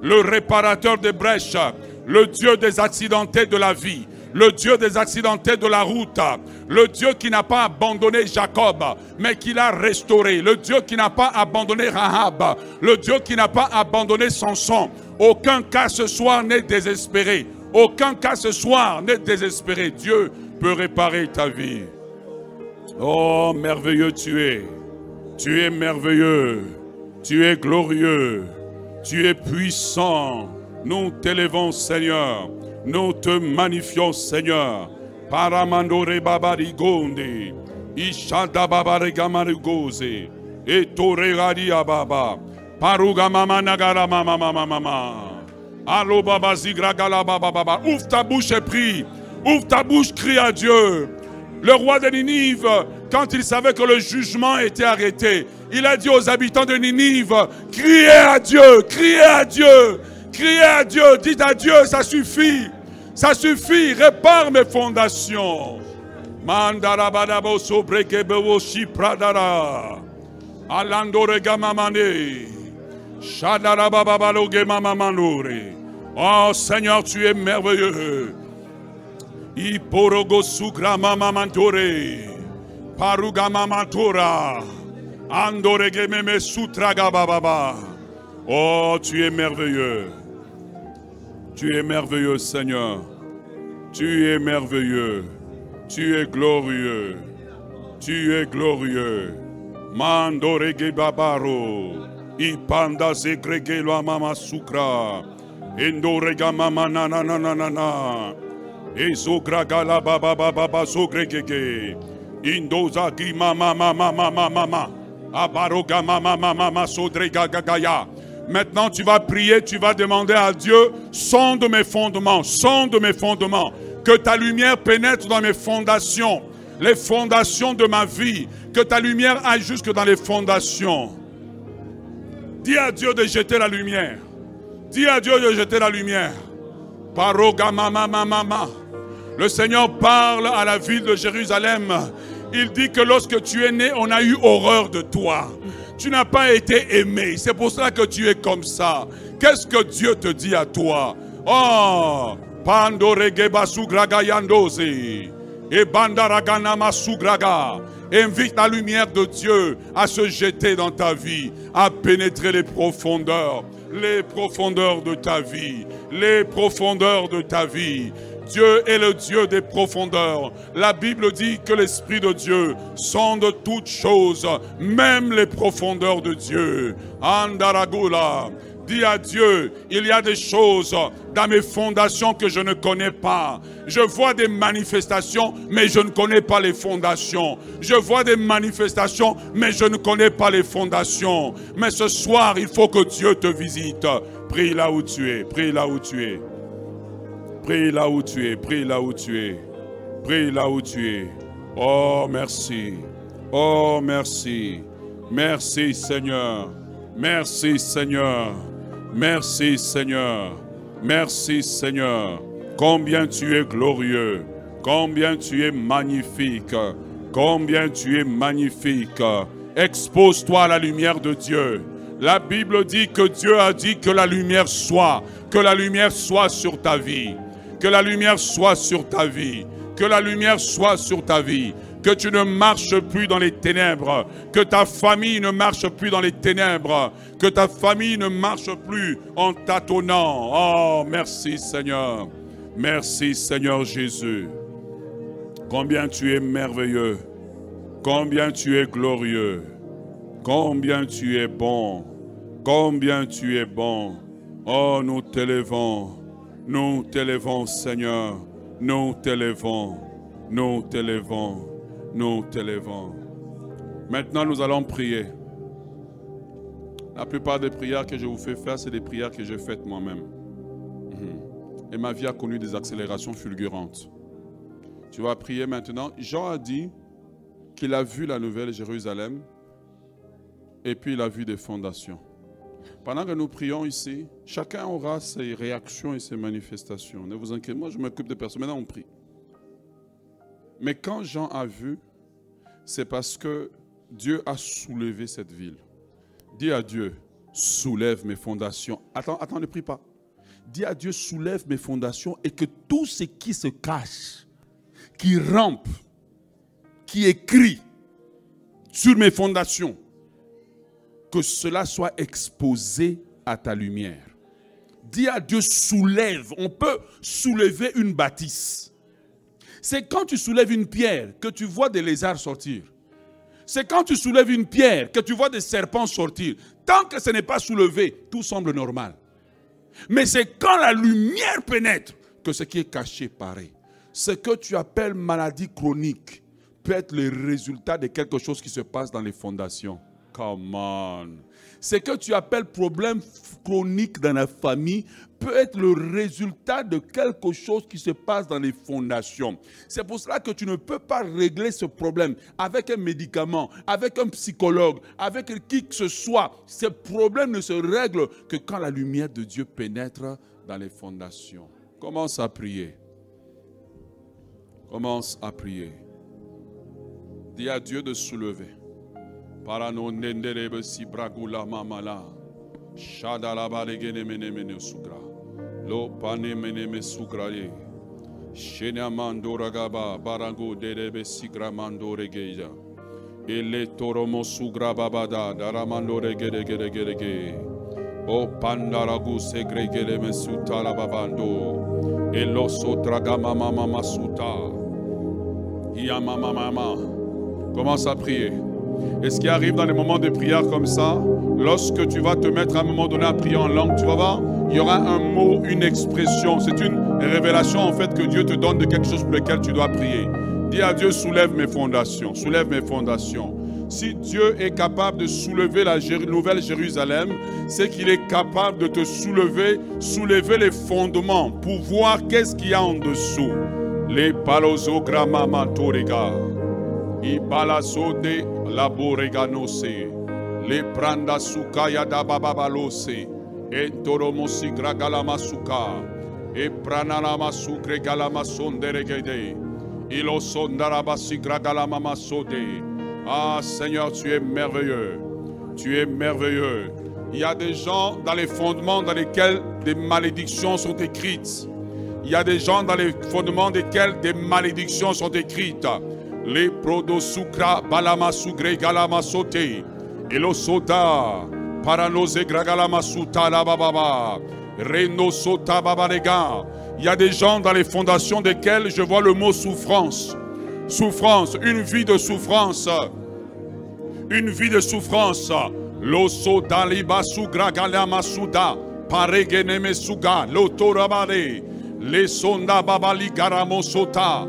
Le réparateur des brèches. Le Dieu des accidentés de la vie le Dieu des accidentés de la route, le Dieu qui n'a pas abandonné Jacob, mais qui l'a restauré, le Dieu qui n'a pas abandonné Rahab, le Dieu qui n'a pas abandonné Samson. Aucun cas ce soir n'est désespéré. Aucun cas ce soir n'est désespéré. Dieu peut réparer ta vie. Oh, merveilleux tu es. Tu es merveilleux. Tu es glorieux. Tu es puissant. Nous t'élevons, Seigneur. Nous te magnifions, Seigneur. Paramandore babarigonde. Ishada babarigamarigoze. Et torerari ababa. Paruga mama nagara mama mama Allo baba zigragala baba baba. Ouvre ta bouche et prie. Ouvre ta bouche, crie à Dieu. Le roi de Ninive, quand il savait que le jugement était arrêté, il a dit aux habitants de Ninive, criez à Dieu, criez à Dieu. Criez à Dieu, dites à Dieu, ça suffit. Ça suffit, répare mes fondations. Oh Seigneur, tu es merveilleux. Iporogo sugra mamamantore. Paruga mamantora. Andore gememe sutraga bababa. Oh, tu es merveilleux. Tu es merveilleux, Seigneur. Tu es merveilleux. Tu es glorieux. Tu es glorieux. Mandorege babaro. Ipanda segrege lo mama sukra. Endorega mama na na na na na na. Ezogragala baba baba baba sogregege. Indoza gi mama mama mama mama. Abaroga mama mama mama sodrega gagaya. Maintenant, tu vas prier, tu vas demander à Dieu, sonde mes fondements, sonde mes fondements, que ta lumière pénètre dans mes fondations, les fondations de ma vie, que ta lumière aille jusque dans les fondations. Dis à Dieu de jeter la lumière. Dis à Dieu de jeter la lumière. Le Seigneur parle à la ville de Jérusalem. Il dit que lorsque tu es né, on a eu horreur de toi. Tu n'as pas été aimé. C'est pour cela que tu es comme ça. Qu'est-ce que Dieu te dit à toi? Oh, Pandorege sugraga yandoze. Et bandaragana masugraga. Invite la lumière de Dieu à se jeter dans ta vie, à pénétrer les profondeurs, les profondeurs de ta vie, les profondeurs de ta vie. Dieu est le Dieu des profondeurs. La Bible dit que l'Esprit de Dieu sonde toutes choses, même les profondeurs de Dieu. Andaragula. Dis à Dieu, il y a des choses dans mes fondations que je ne connais pas. Je vois des manifestations, mais je ne connais pas les fondations. Je vois des manifestations, mais je ne connais pas les fondations. Mais ce soir, il faut que Dieu te visite. Prie là où tu es, prie là où tu es. Prie là où tu es, prie là où tu es. Prie là où tu es. Oh, merci. Oh, merci. Merci Seigneur. Merci Seigneur. Merci Seigneur. Merci Seigneur. Combien tu es glorieux. Combien tu es magnifique. Combien tu es magnifique. Expose-toi à la lumière de Dieu. La Bible dit que Dieu a dit que la lumière soit. Que la lumière soit sur ta vie. Que la lumière soit sur ta vie. Que la lumière soit sur ta vie. Que tu ne marches plus dans les ténèbres. Que ta famille ne marche plus dans les ténèbres. Que ta famille ne marche plus en tâtonnant. Oh, merci Seigneur. Merci Seigneur Jésus. Combien tu es merveilleux. Combien tu es glorieux. Combien tu es bon. Combien tu es bon. Oh, nous t'élevons. Nous t'élevons, Seigneur. Nous t'élevons. Nous t'élevons. Nous t'élevons. Maintenant, nous allons prier. La plupart des prières que je vous fais faire, c'est des prières que j'ai faites moi-même. Et ma vie a connu des accélérations fulgurantes. Tu vas prier maintenant. Jean a dit qu'il a vu la nouvelle Jérusalem et puis il a vu des fondations. Pendant que nous prions ici, chacun aura ses réactions et ses manifestations. Ne vous inquiétez, moi je m'occupe de personne. Maintenant on prie. Mais quand Jean a vu, c'est parce que Dieu a soulevé cette ville. Dis à Dieu, soulève mes fondations. Attends, attends, ne prie pas. Dis à Dieu, soulève mes fondations et que tout ce qui se cache, qui rampe, qui écrit sur mes fondations, que cela soit exposé à ta lumière. Dis à Dieu, soulève. On peut soulever une bâtisse. C'est quand tu soulèves une pierre que tu vois des lézards sortir. C'est quand tu soulèves une pierre que tu vois des serpents sortir. Tant que ce n'est pas soulevé, tout semble normal. Mais c'est quand la lumière pénètre que ce qui est caché paraît. Ce que tu appelles maladie chronique peut être le résultat de quelque chose qui se passe dans les fondations. Come on. Ce que tu appelles problème chronique dans la famille peut être le résultat de quelque chose qui se passe dans les fondations. C'est pour cela que tu ne peux pas régler ce problème avec un médicament, avec un psychologue, avec qui que ce soit. Ce problème ne se règle que quand la lumière de Dieu pénètre dans les fondations. Commence à prier. Commence à prier. Dis à Dieu de soulever. Parano nenderebe si bragula mamala. Shadala balegene mene mene. Lo pane mene me sugraye. Shenya mandora gaba barango derebe sigra mandore geja. Ele toromo sugra babada daramandore gere gere gere ge. O pandaragu segre gere me sutala babando. Elo sotraga mama mama suta. Iya mama mama. Commence à prier. Et ce qui arrive dans les moments de prière comme ça, lorsque tu vas te mettre à un moment donné à prier en langue, tu vas voir, il y aura un mot, une expression. C'est une révélation en fait que Dieu te donne de quelque chose pour lequel tu dois prier. Dis à Dieu, soulève mes fondations, soulève mes fondations. Si Dieu est capable de soulever la nouvelle Jérusalem, c'est qu'il est capable de te soulever, soulever les fondements pour voir qu'est-ce qu'il y a en dessous. Les palos Ibalasote laboreganose. Le pranda sukaya da bababalose. Entoromosi gragalamasuka. E pranalama sukre galamasonderegede. Ilo sondarabasi gragalamasode. Ah Seigneur, tu es merveilleux. Tu es merveilleux. Il y a des gens dans les fondements dans lesquels des malédictions sont écrites. Il y a des gens dans les fondements desquels des malédictions sont écrites. Les prodo sucra balama sugre galama sote. Elo soda. La bababa. Reno sota babarega. Il y a des gens dans les fondations desquels je vois le mot souffrance. Souffrance, une vie de souffrance. Une vie de souffrance. L'osso daliba sugra galama suda. Paregeneme suga. L'autorabare. Les sonda babali garamo sota.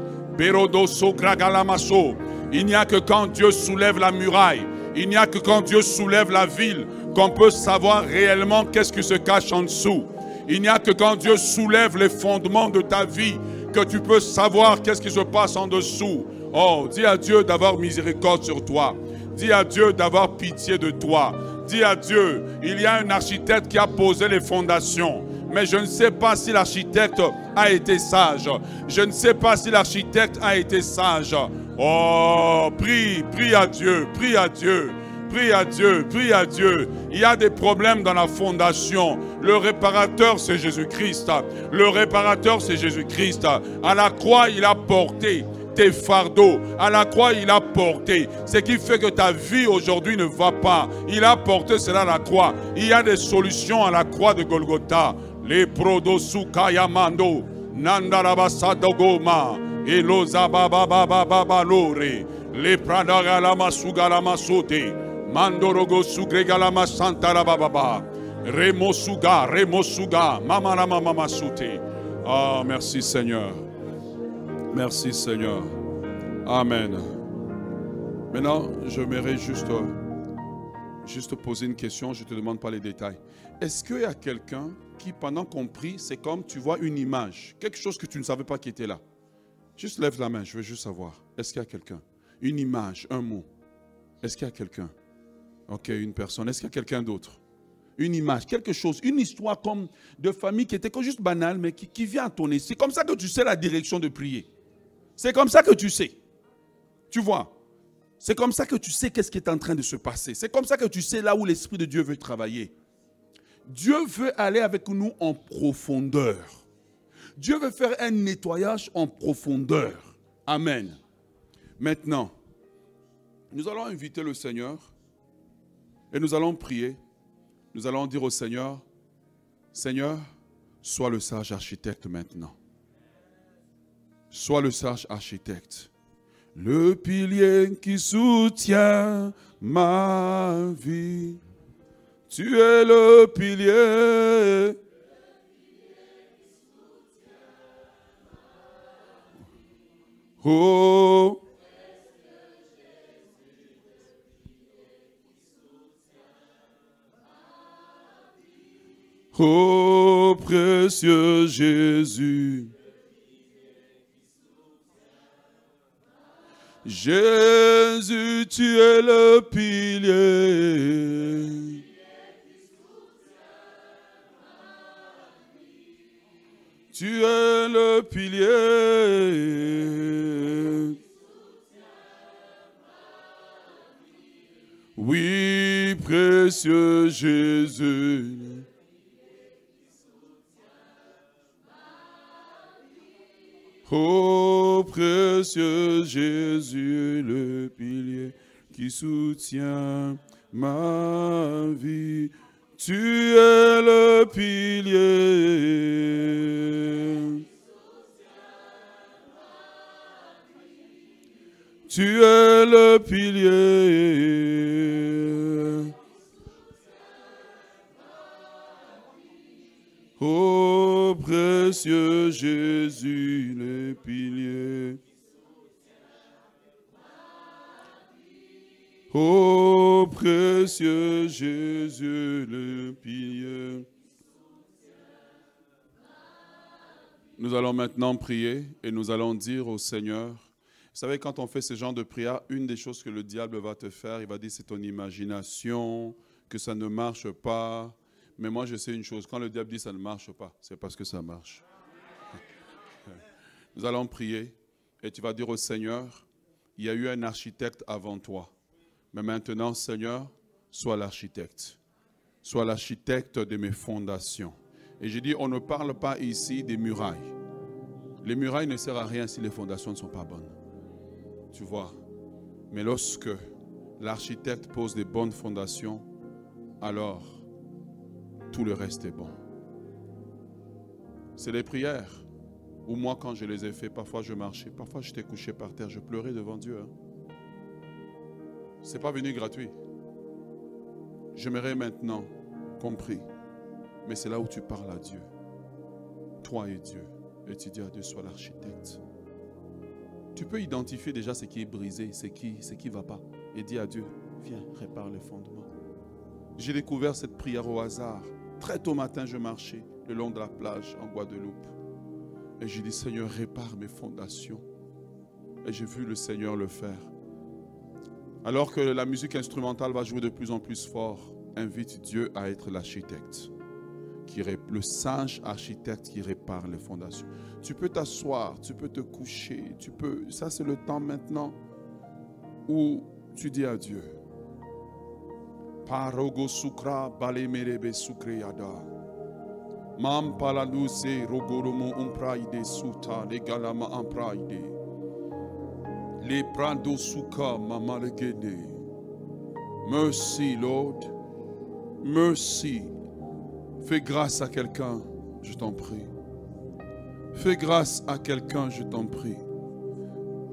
Il n'y a que quand Dieu soulève la muraille, il n'y a que quand Dieu soulève la ville qu'on peut savoir réellement qu'est-ce qui se cache en dessous. Il n'y a que quand Dieu soulève les fondements de ta vie que tu peux savoir qu'est-ce qui se passe en dessous. Oh, dis à Dieu d'avoir miséricorde sur toi. Dis à Dieu d'avoir pitié de toi. Dis à Dieu, il y a un architecte qui a posé les fondations. Mais je ne sais pas si l'architecte a été sage. Je ne sais pas si l'architecte a été sage. Oh, prie, prie à Dieu, prie à Dieu prie à Dieu, prie à Dieu. Il y a des problèmes dans la fondation. Le réparateur, c'est Jésus-Christ. Le réparateur, c'est Jésus-Christ. À la croix, il a porté tes fardeaux. À la croix, il a porté. Ce qui fait que ta vie aujourd'hui ne va pas. Il a porté cela à la croix. Il y a des solutions à la croix de Golgotha les prodosuka yamando, nandarabasa dogoma, baba baba baba les pradagalama sugalama sote, mandorogo sugregalama santa la baba, mama sote. Ah, merci Seigneur. Merci Seigneur. Amen. Maintenant, je m'irai juste, euh, juste poser une question. Je ne te demande pas les détails. Est-ce qu'il y a quelqu'un qui, pendant qu'on prie, c'est comme tu vois une image, quelque chose que tu ne savais pas qui était là Juste lève la main, je veux juste savoir. Est-ce qu'il y a quelqu'un? Une image, un mot. Est-ce qu'il y a quelqu'un? Ok, une personne. Est-ce qu'il y a quelqu'un d'autre? Une image, quelque chose, une histoire comme de famille qui était juste banale, mais qui, qui vient à ton esprit. C'est comme ça que tu sais la direction de prier. C'est comme ça que tu sais. Tu vois? C'est comme ça que tu sais qu'est-ce qui est en train de se passer. C'est comme ça que tu sais là où l'Esprit de Dieu veut travailler. Dieu veut aller avec nous en profondeur. Dieu veut faire un nettoyage en profondeur. Amen. Maintenant, nous allons inviter le Seigneur et nous allons prier. Nous allons dire au Seigneur, Seigneur, sois le sage architecte maintenant. Sois le sage architecte. Le pilier qui soutient ma vie. Tu es le pilier Oh. Oh précieux Jésus. Jésus, tu es le pilier. Tu es le pilier. Oui, précieux Jésus. Oh, précieux Jésus, le pilier qui soutient ma vie. Tu es le pilier. Tu es le pilier. Ô précieux Jésus, le pilier. Ô précieux Jésus, le pilier. Nous allons maintenant prier et nous allons dire au Seigneur, vous savez, quand on fait ce genre de prière, une des choses que le diable va te faire, il va dire c'est ton imagination, que ça ne marche pas. Mais moi, je sais une chose, quand le diable dit ça ne marche pas, c'est parce que ça marche. Nous allons prier et tu vas dire au Seigneur, il y a eu un architecte avant toi. Mais maintenant, Seigneur, sois l'architecte. Sois l'architecte de mes fondations. Et j'ai dit, on ne parle pas ici des murailles. Les murailles ne servent à rien si les fondations ne sont pas bonnes. Tu vois. Mais lorsque l'architecte pose des bonnes fondations, alors tout le reste est bon. C'est les prières. Ou moi, quand je les ai fait, parfois je marchais, parfois j'étais couché par terre, je pleurais devant Dieu. Hein. Ce n'est pas venu gratuit. J'aimerais maintenant compris mais c'est là où tu parles à Dieu. Toi et Dieu. Et tu dis à Dieu, sois l'architecte. Tu peux identifier déjà ce qui est brisé, ce qui ne qui va pas. Et dis à Dieu, viens, répare les fondements. J'ai découvert cette prière au hasard. Très tôt matin, je marchais le long de la plage en Guadeloupe. Et j'ai dit, Seigneur, répare mes fondations. Et j'ai vu le Seigneur le faire. Alors que la musique instrumentale va jouer de plus en plus fort, invite Dieu à être l'architecte le sage architecte qui répare les fondations. Tu peux t'asseoir, tu peux te coucher, tu peux. Ça, c'est le temps maintenant où tu dis à Dieu. Parogo sukra balemerebe sukreyada. Mam paladuse rogoromo umpraide suta le galama ampraide. Le prado suka mamalegede. Mercy, Lord. Mercy. Fais grâce à quelqu'un, je t'en prie. Fais grâce à quelqu'un, je t'en prie.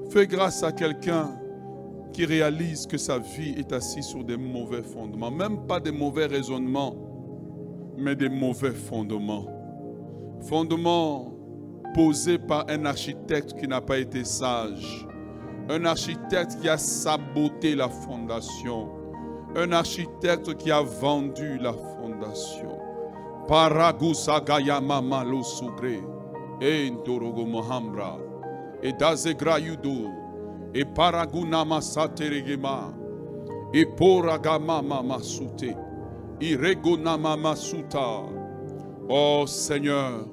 Fais grâce à quelqu'un qui réalise que sa vie est assise sur des mauvais fondements. Même pas des mauvais raisonnements, mais des mauvais fondements. Fondements posés par un architecte qui n'a pas été sage. Un architecte qui a saboté la fondation. Un architecte qui a vendu la fondation. Paragusa gayama malo sugre. Endorogo mohambra. E dazegrayudu. E paragunama sateregema. E poragama masute. E regonama masuta. Oh Seigneur,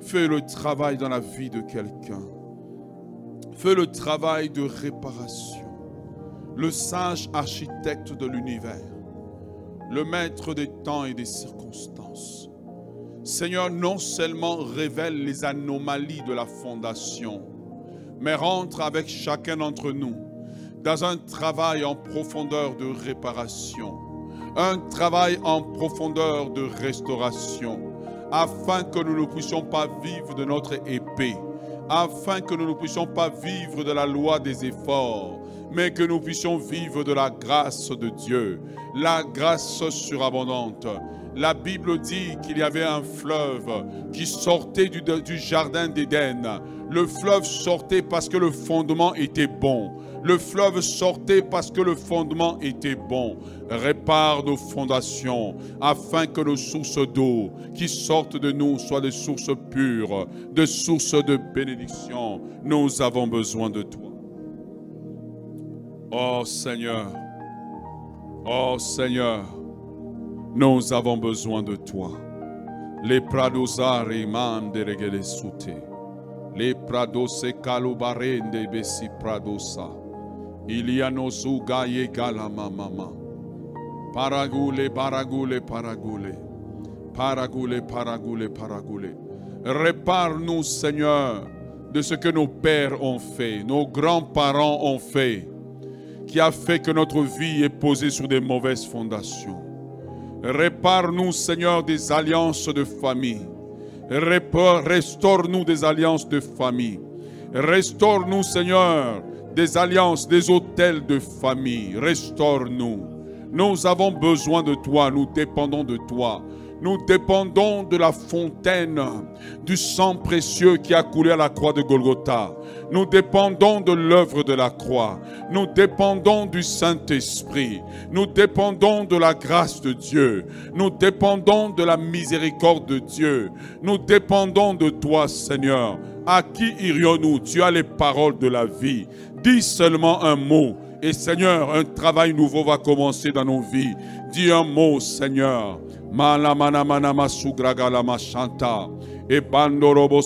fais le travail dans la vie de quelqu'un. Fais le travail de réparation. Le sage architecte de l'univers. Le maître des temps et des circonstances Seigneur, non seulement révèle les anomalies de la fondation, mais rentre avec chacun d'entre nous dans un travail en profondeur de réparation, un travail en profondeur de restauration, afin que nous ne puissions pas vivre de notre épée, afin que nous ne puissions pas vivre de la loi des efforts, mais que nous puissions vivre de la grâce de Dieu, la grâce surabondante la Bible dit qu'il y avait un fleuve qui sortait du, jardin d'Éden. Le fleuve sortait parce que le fondement était bon. Le fleuve sortait parce que le fondement était bon. Répare nos fondations afin que nos sources d'eau qui sortent de nous soient des sources pures, des sources de bénédiction. Nous avons besoin de toi. Oh Seigneur, oh Seigneur, nous avons besoin de toi. Les pradosari mande regele sute. Les pradose kalubarende besi pradosa. Iliano suga ye galama mama. Paragule, paragule, paragule. Paragule, paragule, paragule. Répare-nous, Seigneur, de ce que nos pères ont fait, nos grands-parents ont fait, qui a fait que notre vie est posée sur des mauvaises fondations. Répare-nous, Seigneur, des alliances de famille. Restaure-nous des alliances de famille. Restaure-nous, Seigneur, des alliances, des hôtels de famille. Restaure-nous. Nous avons besoin de toi, nous dépendons de toi. Nous dépendons de la fontaine du sang précieux qui a coulé à la croix de Golgotha. Nous dépendons de l'œuvre de la croix. Nous dépendons du Saint-Esprit. Nous dépendons de la grâce de Dieu. Nous dépendons de la miséricorde de Dieu. Nous dépendons de toi, Seigneur. À qui irions-nous? Tu as les paroles de la vie. Dis seulement un mot. Et Seigneur, un travail nouveau va commencer dans nos vies. Dis un mot, Seigneur. Machanta. Et bandorobo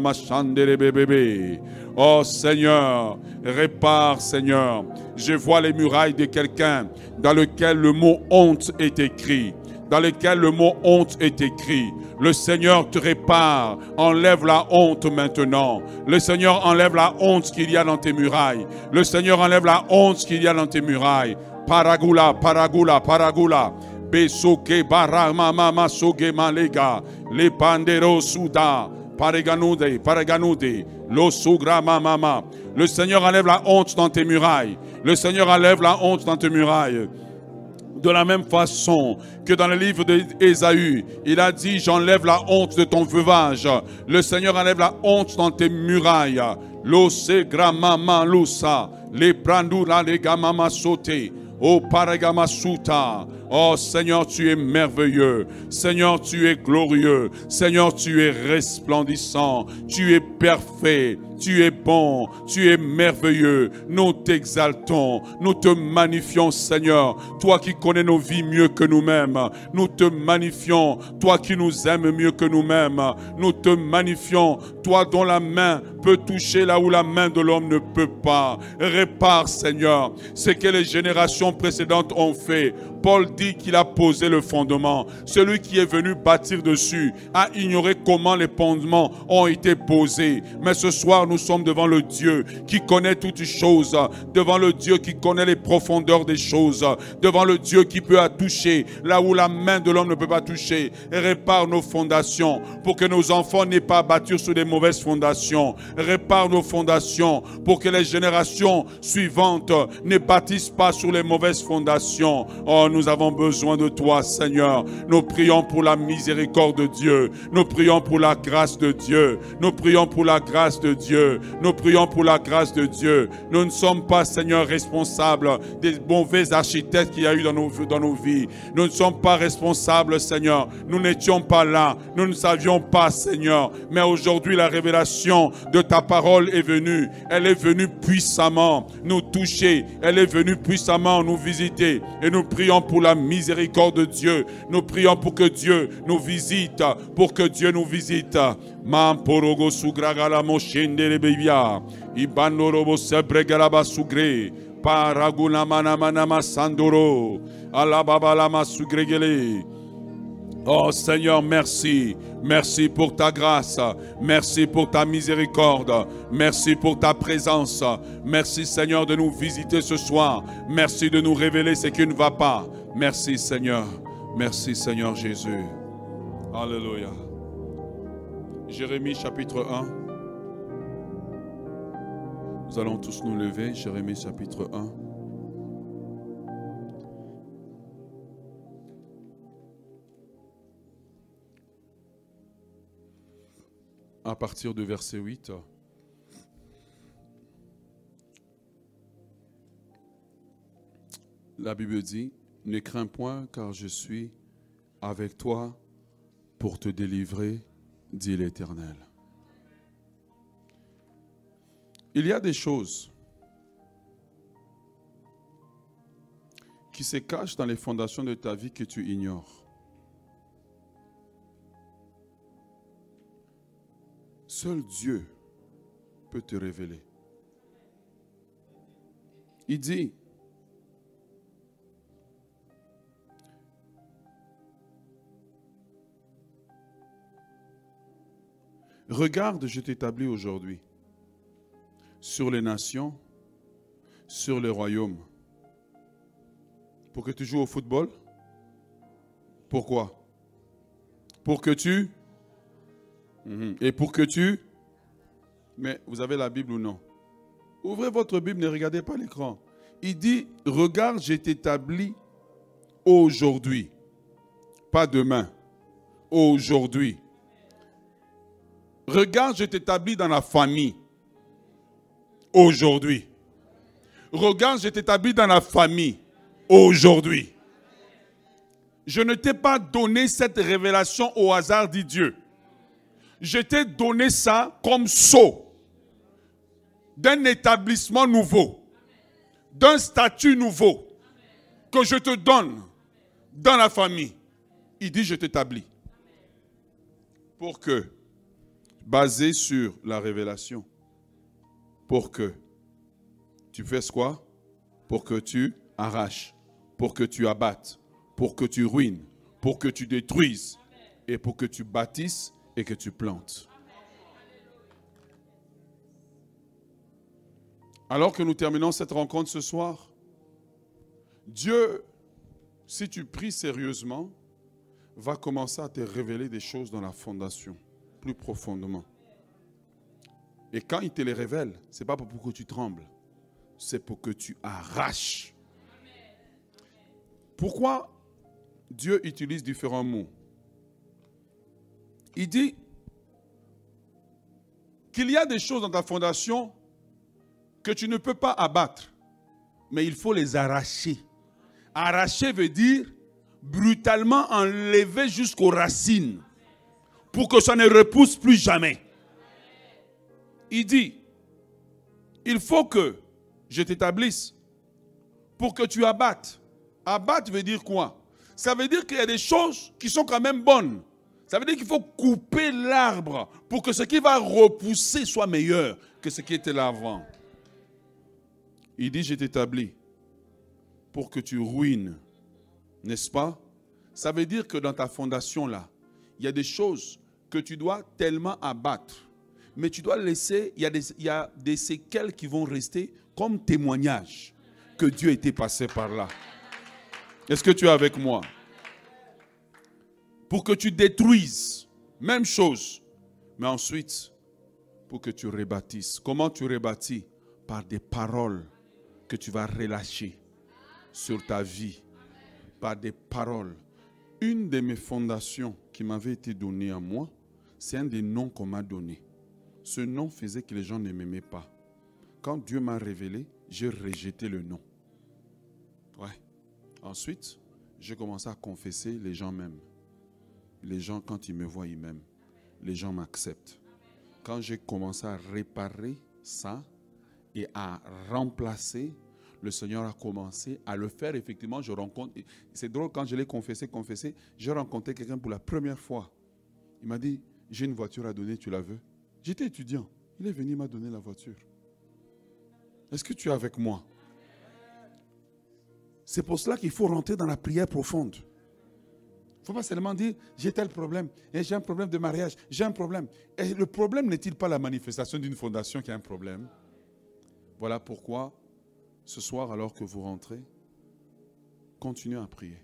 machandere bébé. Oh Seigneur, répare Seigneur. Je vois les murailles de quelqu'un dans lequel le mot honte est écrit. Dans lequel le mot honte est écrit. Le Seigneur te répare. Enlève la honte maintenant. Le Seigneur enlève la honte qu'il y a dans tes murailles. Le Seigneur enlève la honte qu'il y a dans tes murailles. Paragula, paragula, paragula. Besoke barama mama soge malega. Le pandero suda. Pareganude, pareganude. Lo sugra mama. Le Seigneur enlève la honte dans tes murailles. Le Seigneur enlève la honte dans tes murailles. De la même façon que dans le livre d'Ésaü, il a dit, j'enlève la honte de ton veuvage. Le Seigneur enlève la honte dans tes murailles. Lo se gramama lusa, les prandura les gamama sauté. Oh Paragamasuta, oh Seigneur, tu es merveilleux. Seigneur, tu es glorieux. Seigneur, tu es resplendissant. Tu es parfait. Tu es bon, tu es merveilleux. Nous t'exaltons, nous te magnifions, Seigneur. Toi qui connais nos vies mieux que nous-mêmes. Nous te magnifions, toi qui nous aimes mieux que nous-mêmes. Nous te magnifions, toi dont la main peut toucher là où la main de l'homme ne peut pas. Répare, Seigneur, ce que les générations précédentes ont fait. Paul dit qu'il a posé le fondement. Celui qui est venu bâtir dessus a ignoré comment les fondements ont été posés. Mais ce soir, nous sommes devant le Dieu qui connaît toutes choses, devant le Dieu qui connaît les profondeurs des choses, devant le Dieu qui peut toucher là où la main de l'homme ne peut pas toucher. Répare nos fondations pour que nos enfants n'aient pas bâtir sur des mauvaises fondations. Répare nos fondations pour que les générations suivantes ne bâtissent pas sur les mauvaises fondations. Oh, nous avons besoin de toi, Seigneur. Nous prions pour la miséricorde de Dieu. Nous prions pour la grâce de Dieu. Nous prions pour la grâce de Dieu. Nous prions pour la grâce de Dieu. Nous ne sommes pas, Seigneur, responsables des mauvais architectes qu'il y a eu dans nos, dans nos vies. Nous ne sommes pas responsables, Seigneur. Nous n'étions pas là. Nous ne savions pas, Seigneur. Mais aujourd'hui, la révélation de ta parole est venue. Elle est venue puissamment nous toucher. Elle est venue puissamment nous visiter. Et nous prions pour la miséricorde de Dieu. Nous prions pour que Dieu nous visite, pour que Dieu nous visite. Paraguna. Oh Seigneur, merci. Merci pour ta grâce. Merci pour ta miséricorde. Merci pour ta présence. Merci Seigneur de nous visiter ce soir. Merci de nous révéler ce qui ne va pas. Merci Seigneur. Merci Seigneur Jésus. Alléluia. Jérémie chapitre 1. Nous allons tous nous lever. Jérémie chapitre 1. à partir du verset 8. La Bible dit, ne crains point car je suis avec toi pour te délivrer, dit l'Éternel. Il y a des choses qui se cachent dans les fondations de ta vie que tu ignores. Seul Dieu peut te révéler. Il dit, regarde, je t'établis aujourd'hui sur les nations, sur les royaumes. Pour que tu joues au football? Pourquoi? Pour que tu? Mhm. Et pour que tu... Mais vous avez la Bible ou non? Ouvrez votre Bible, ne regardez pas l'écran. Il dit, regarde, j'ai établi aujourd'hui. Pas demain. Aujourd'hui. Regarde, je t'établis dans la famille. Aujourd'hui. Regarde, je t'établis dans la famille. Aujourd'hui. Je ne t'ai pas donné cette révélation au hasard, dit Dieu. Je t'ai donné ça comme saut d'un établissement nouveau, d'un statut nouveau que je te donne dans la famille. Il dit, je t'établis. Pour que, basé sur la révélation, pour que tu fasses quoi? Pour que tu arraches, pour que tu abattes, pour que tu ruines, pour que tu détruises et pour que tu bâtisses et que tu plantes. Alors que nous terminons cette rencontre ce soir, Dieu, si tu pries sérieusement, va commencer à te révéler des choses dans la fondation, plus profondément. Et quand il te les révèle, ce n'est pas pour que tu trembles, c'est pour que tu arraches. Pourquoi Dieu utilise différents mots? Il dit qu'il y a des choses dans ta fondation que tu ne peux pas abattre, mais il faut les arracher. Arracher veut dire brutalement enlever jusqu'aux racines pour que ça ne repousse plus jamais. Il dit, il faut que je t'établisse pour que tu abattes. Abattre veut dire quoi? Ça veut dire qu'il y a des choses qui sont quand même bonnes. Ça veut dire qu'il faut couper l'arbre pour que ce qui va repousser soit meilleur que ce qui était là avant. Il dit, je t'établis pour que tu ruines. N'est-ce pas? Ça veut dire que dans ta fondation là, il y a des choses que tu dois tellement abattre. Mais tu dois laisser, il y, a des, séquelles qui vont rester comme témoignage que Dieu était passé par là. Est-ce que tu es avec moi? Pour que tu détruises, même chose, mais ensuite, pour que tu rebâtisses. Comment tu rebâtis? Par des paroles que tu vas relâcher sur ta vie par des paroles. Une de mes fondations qui m'avait été donnée à moi, c'est un des noms qu'on m'a donné. Ce nom faisait que les gens ne m'aimaient pas. Quand Dieu m'a révélé, j'ai rejeté le nom. Ouais. Ensuite, j'ai commencé à confesser, les gens m'aiment. Les gens, quand ils me voient, ils m'aiment. Les gens m'acceptent. Quand j'ai commencé à réparer ça, et à remplacer, le Seigneur a commencé à le faire. Effectivement, je rencontre. C'est drôle, quand je l'ai confessé, confessé, j'ai rencontré quelqu'un pour la première fois. Il m'a dit J'ai une voiture à donner, tu la veux? J'étais étudiant. Il est venu, m'a donné la voiture. Est-ce que tu es avec moi? C'est pour cela qu'il faut rentrer dans la prière profonde. Il ne faut pas seulement dire j'ai tel problème, et j'ai un problème de mariage, j'ai un problème. Et le problème n'est-il pas la manifestation d'une fondation qui a un problème? Voilà pourquoi, ce soir, alors que vous rentrez, continuez à prier.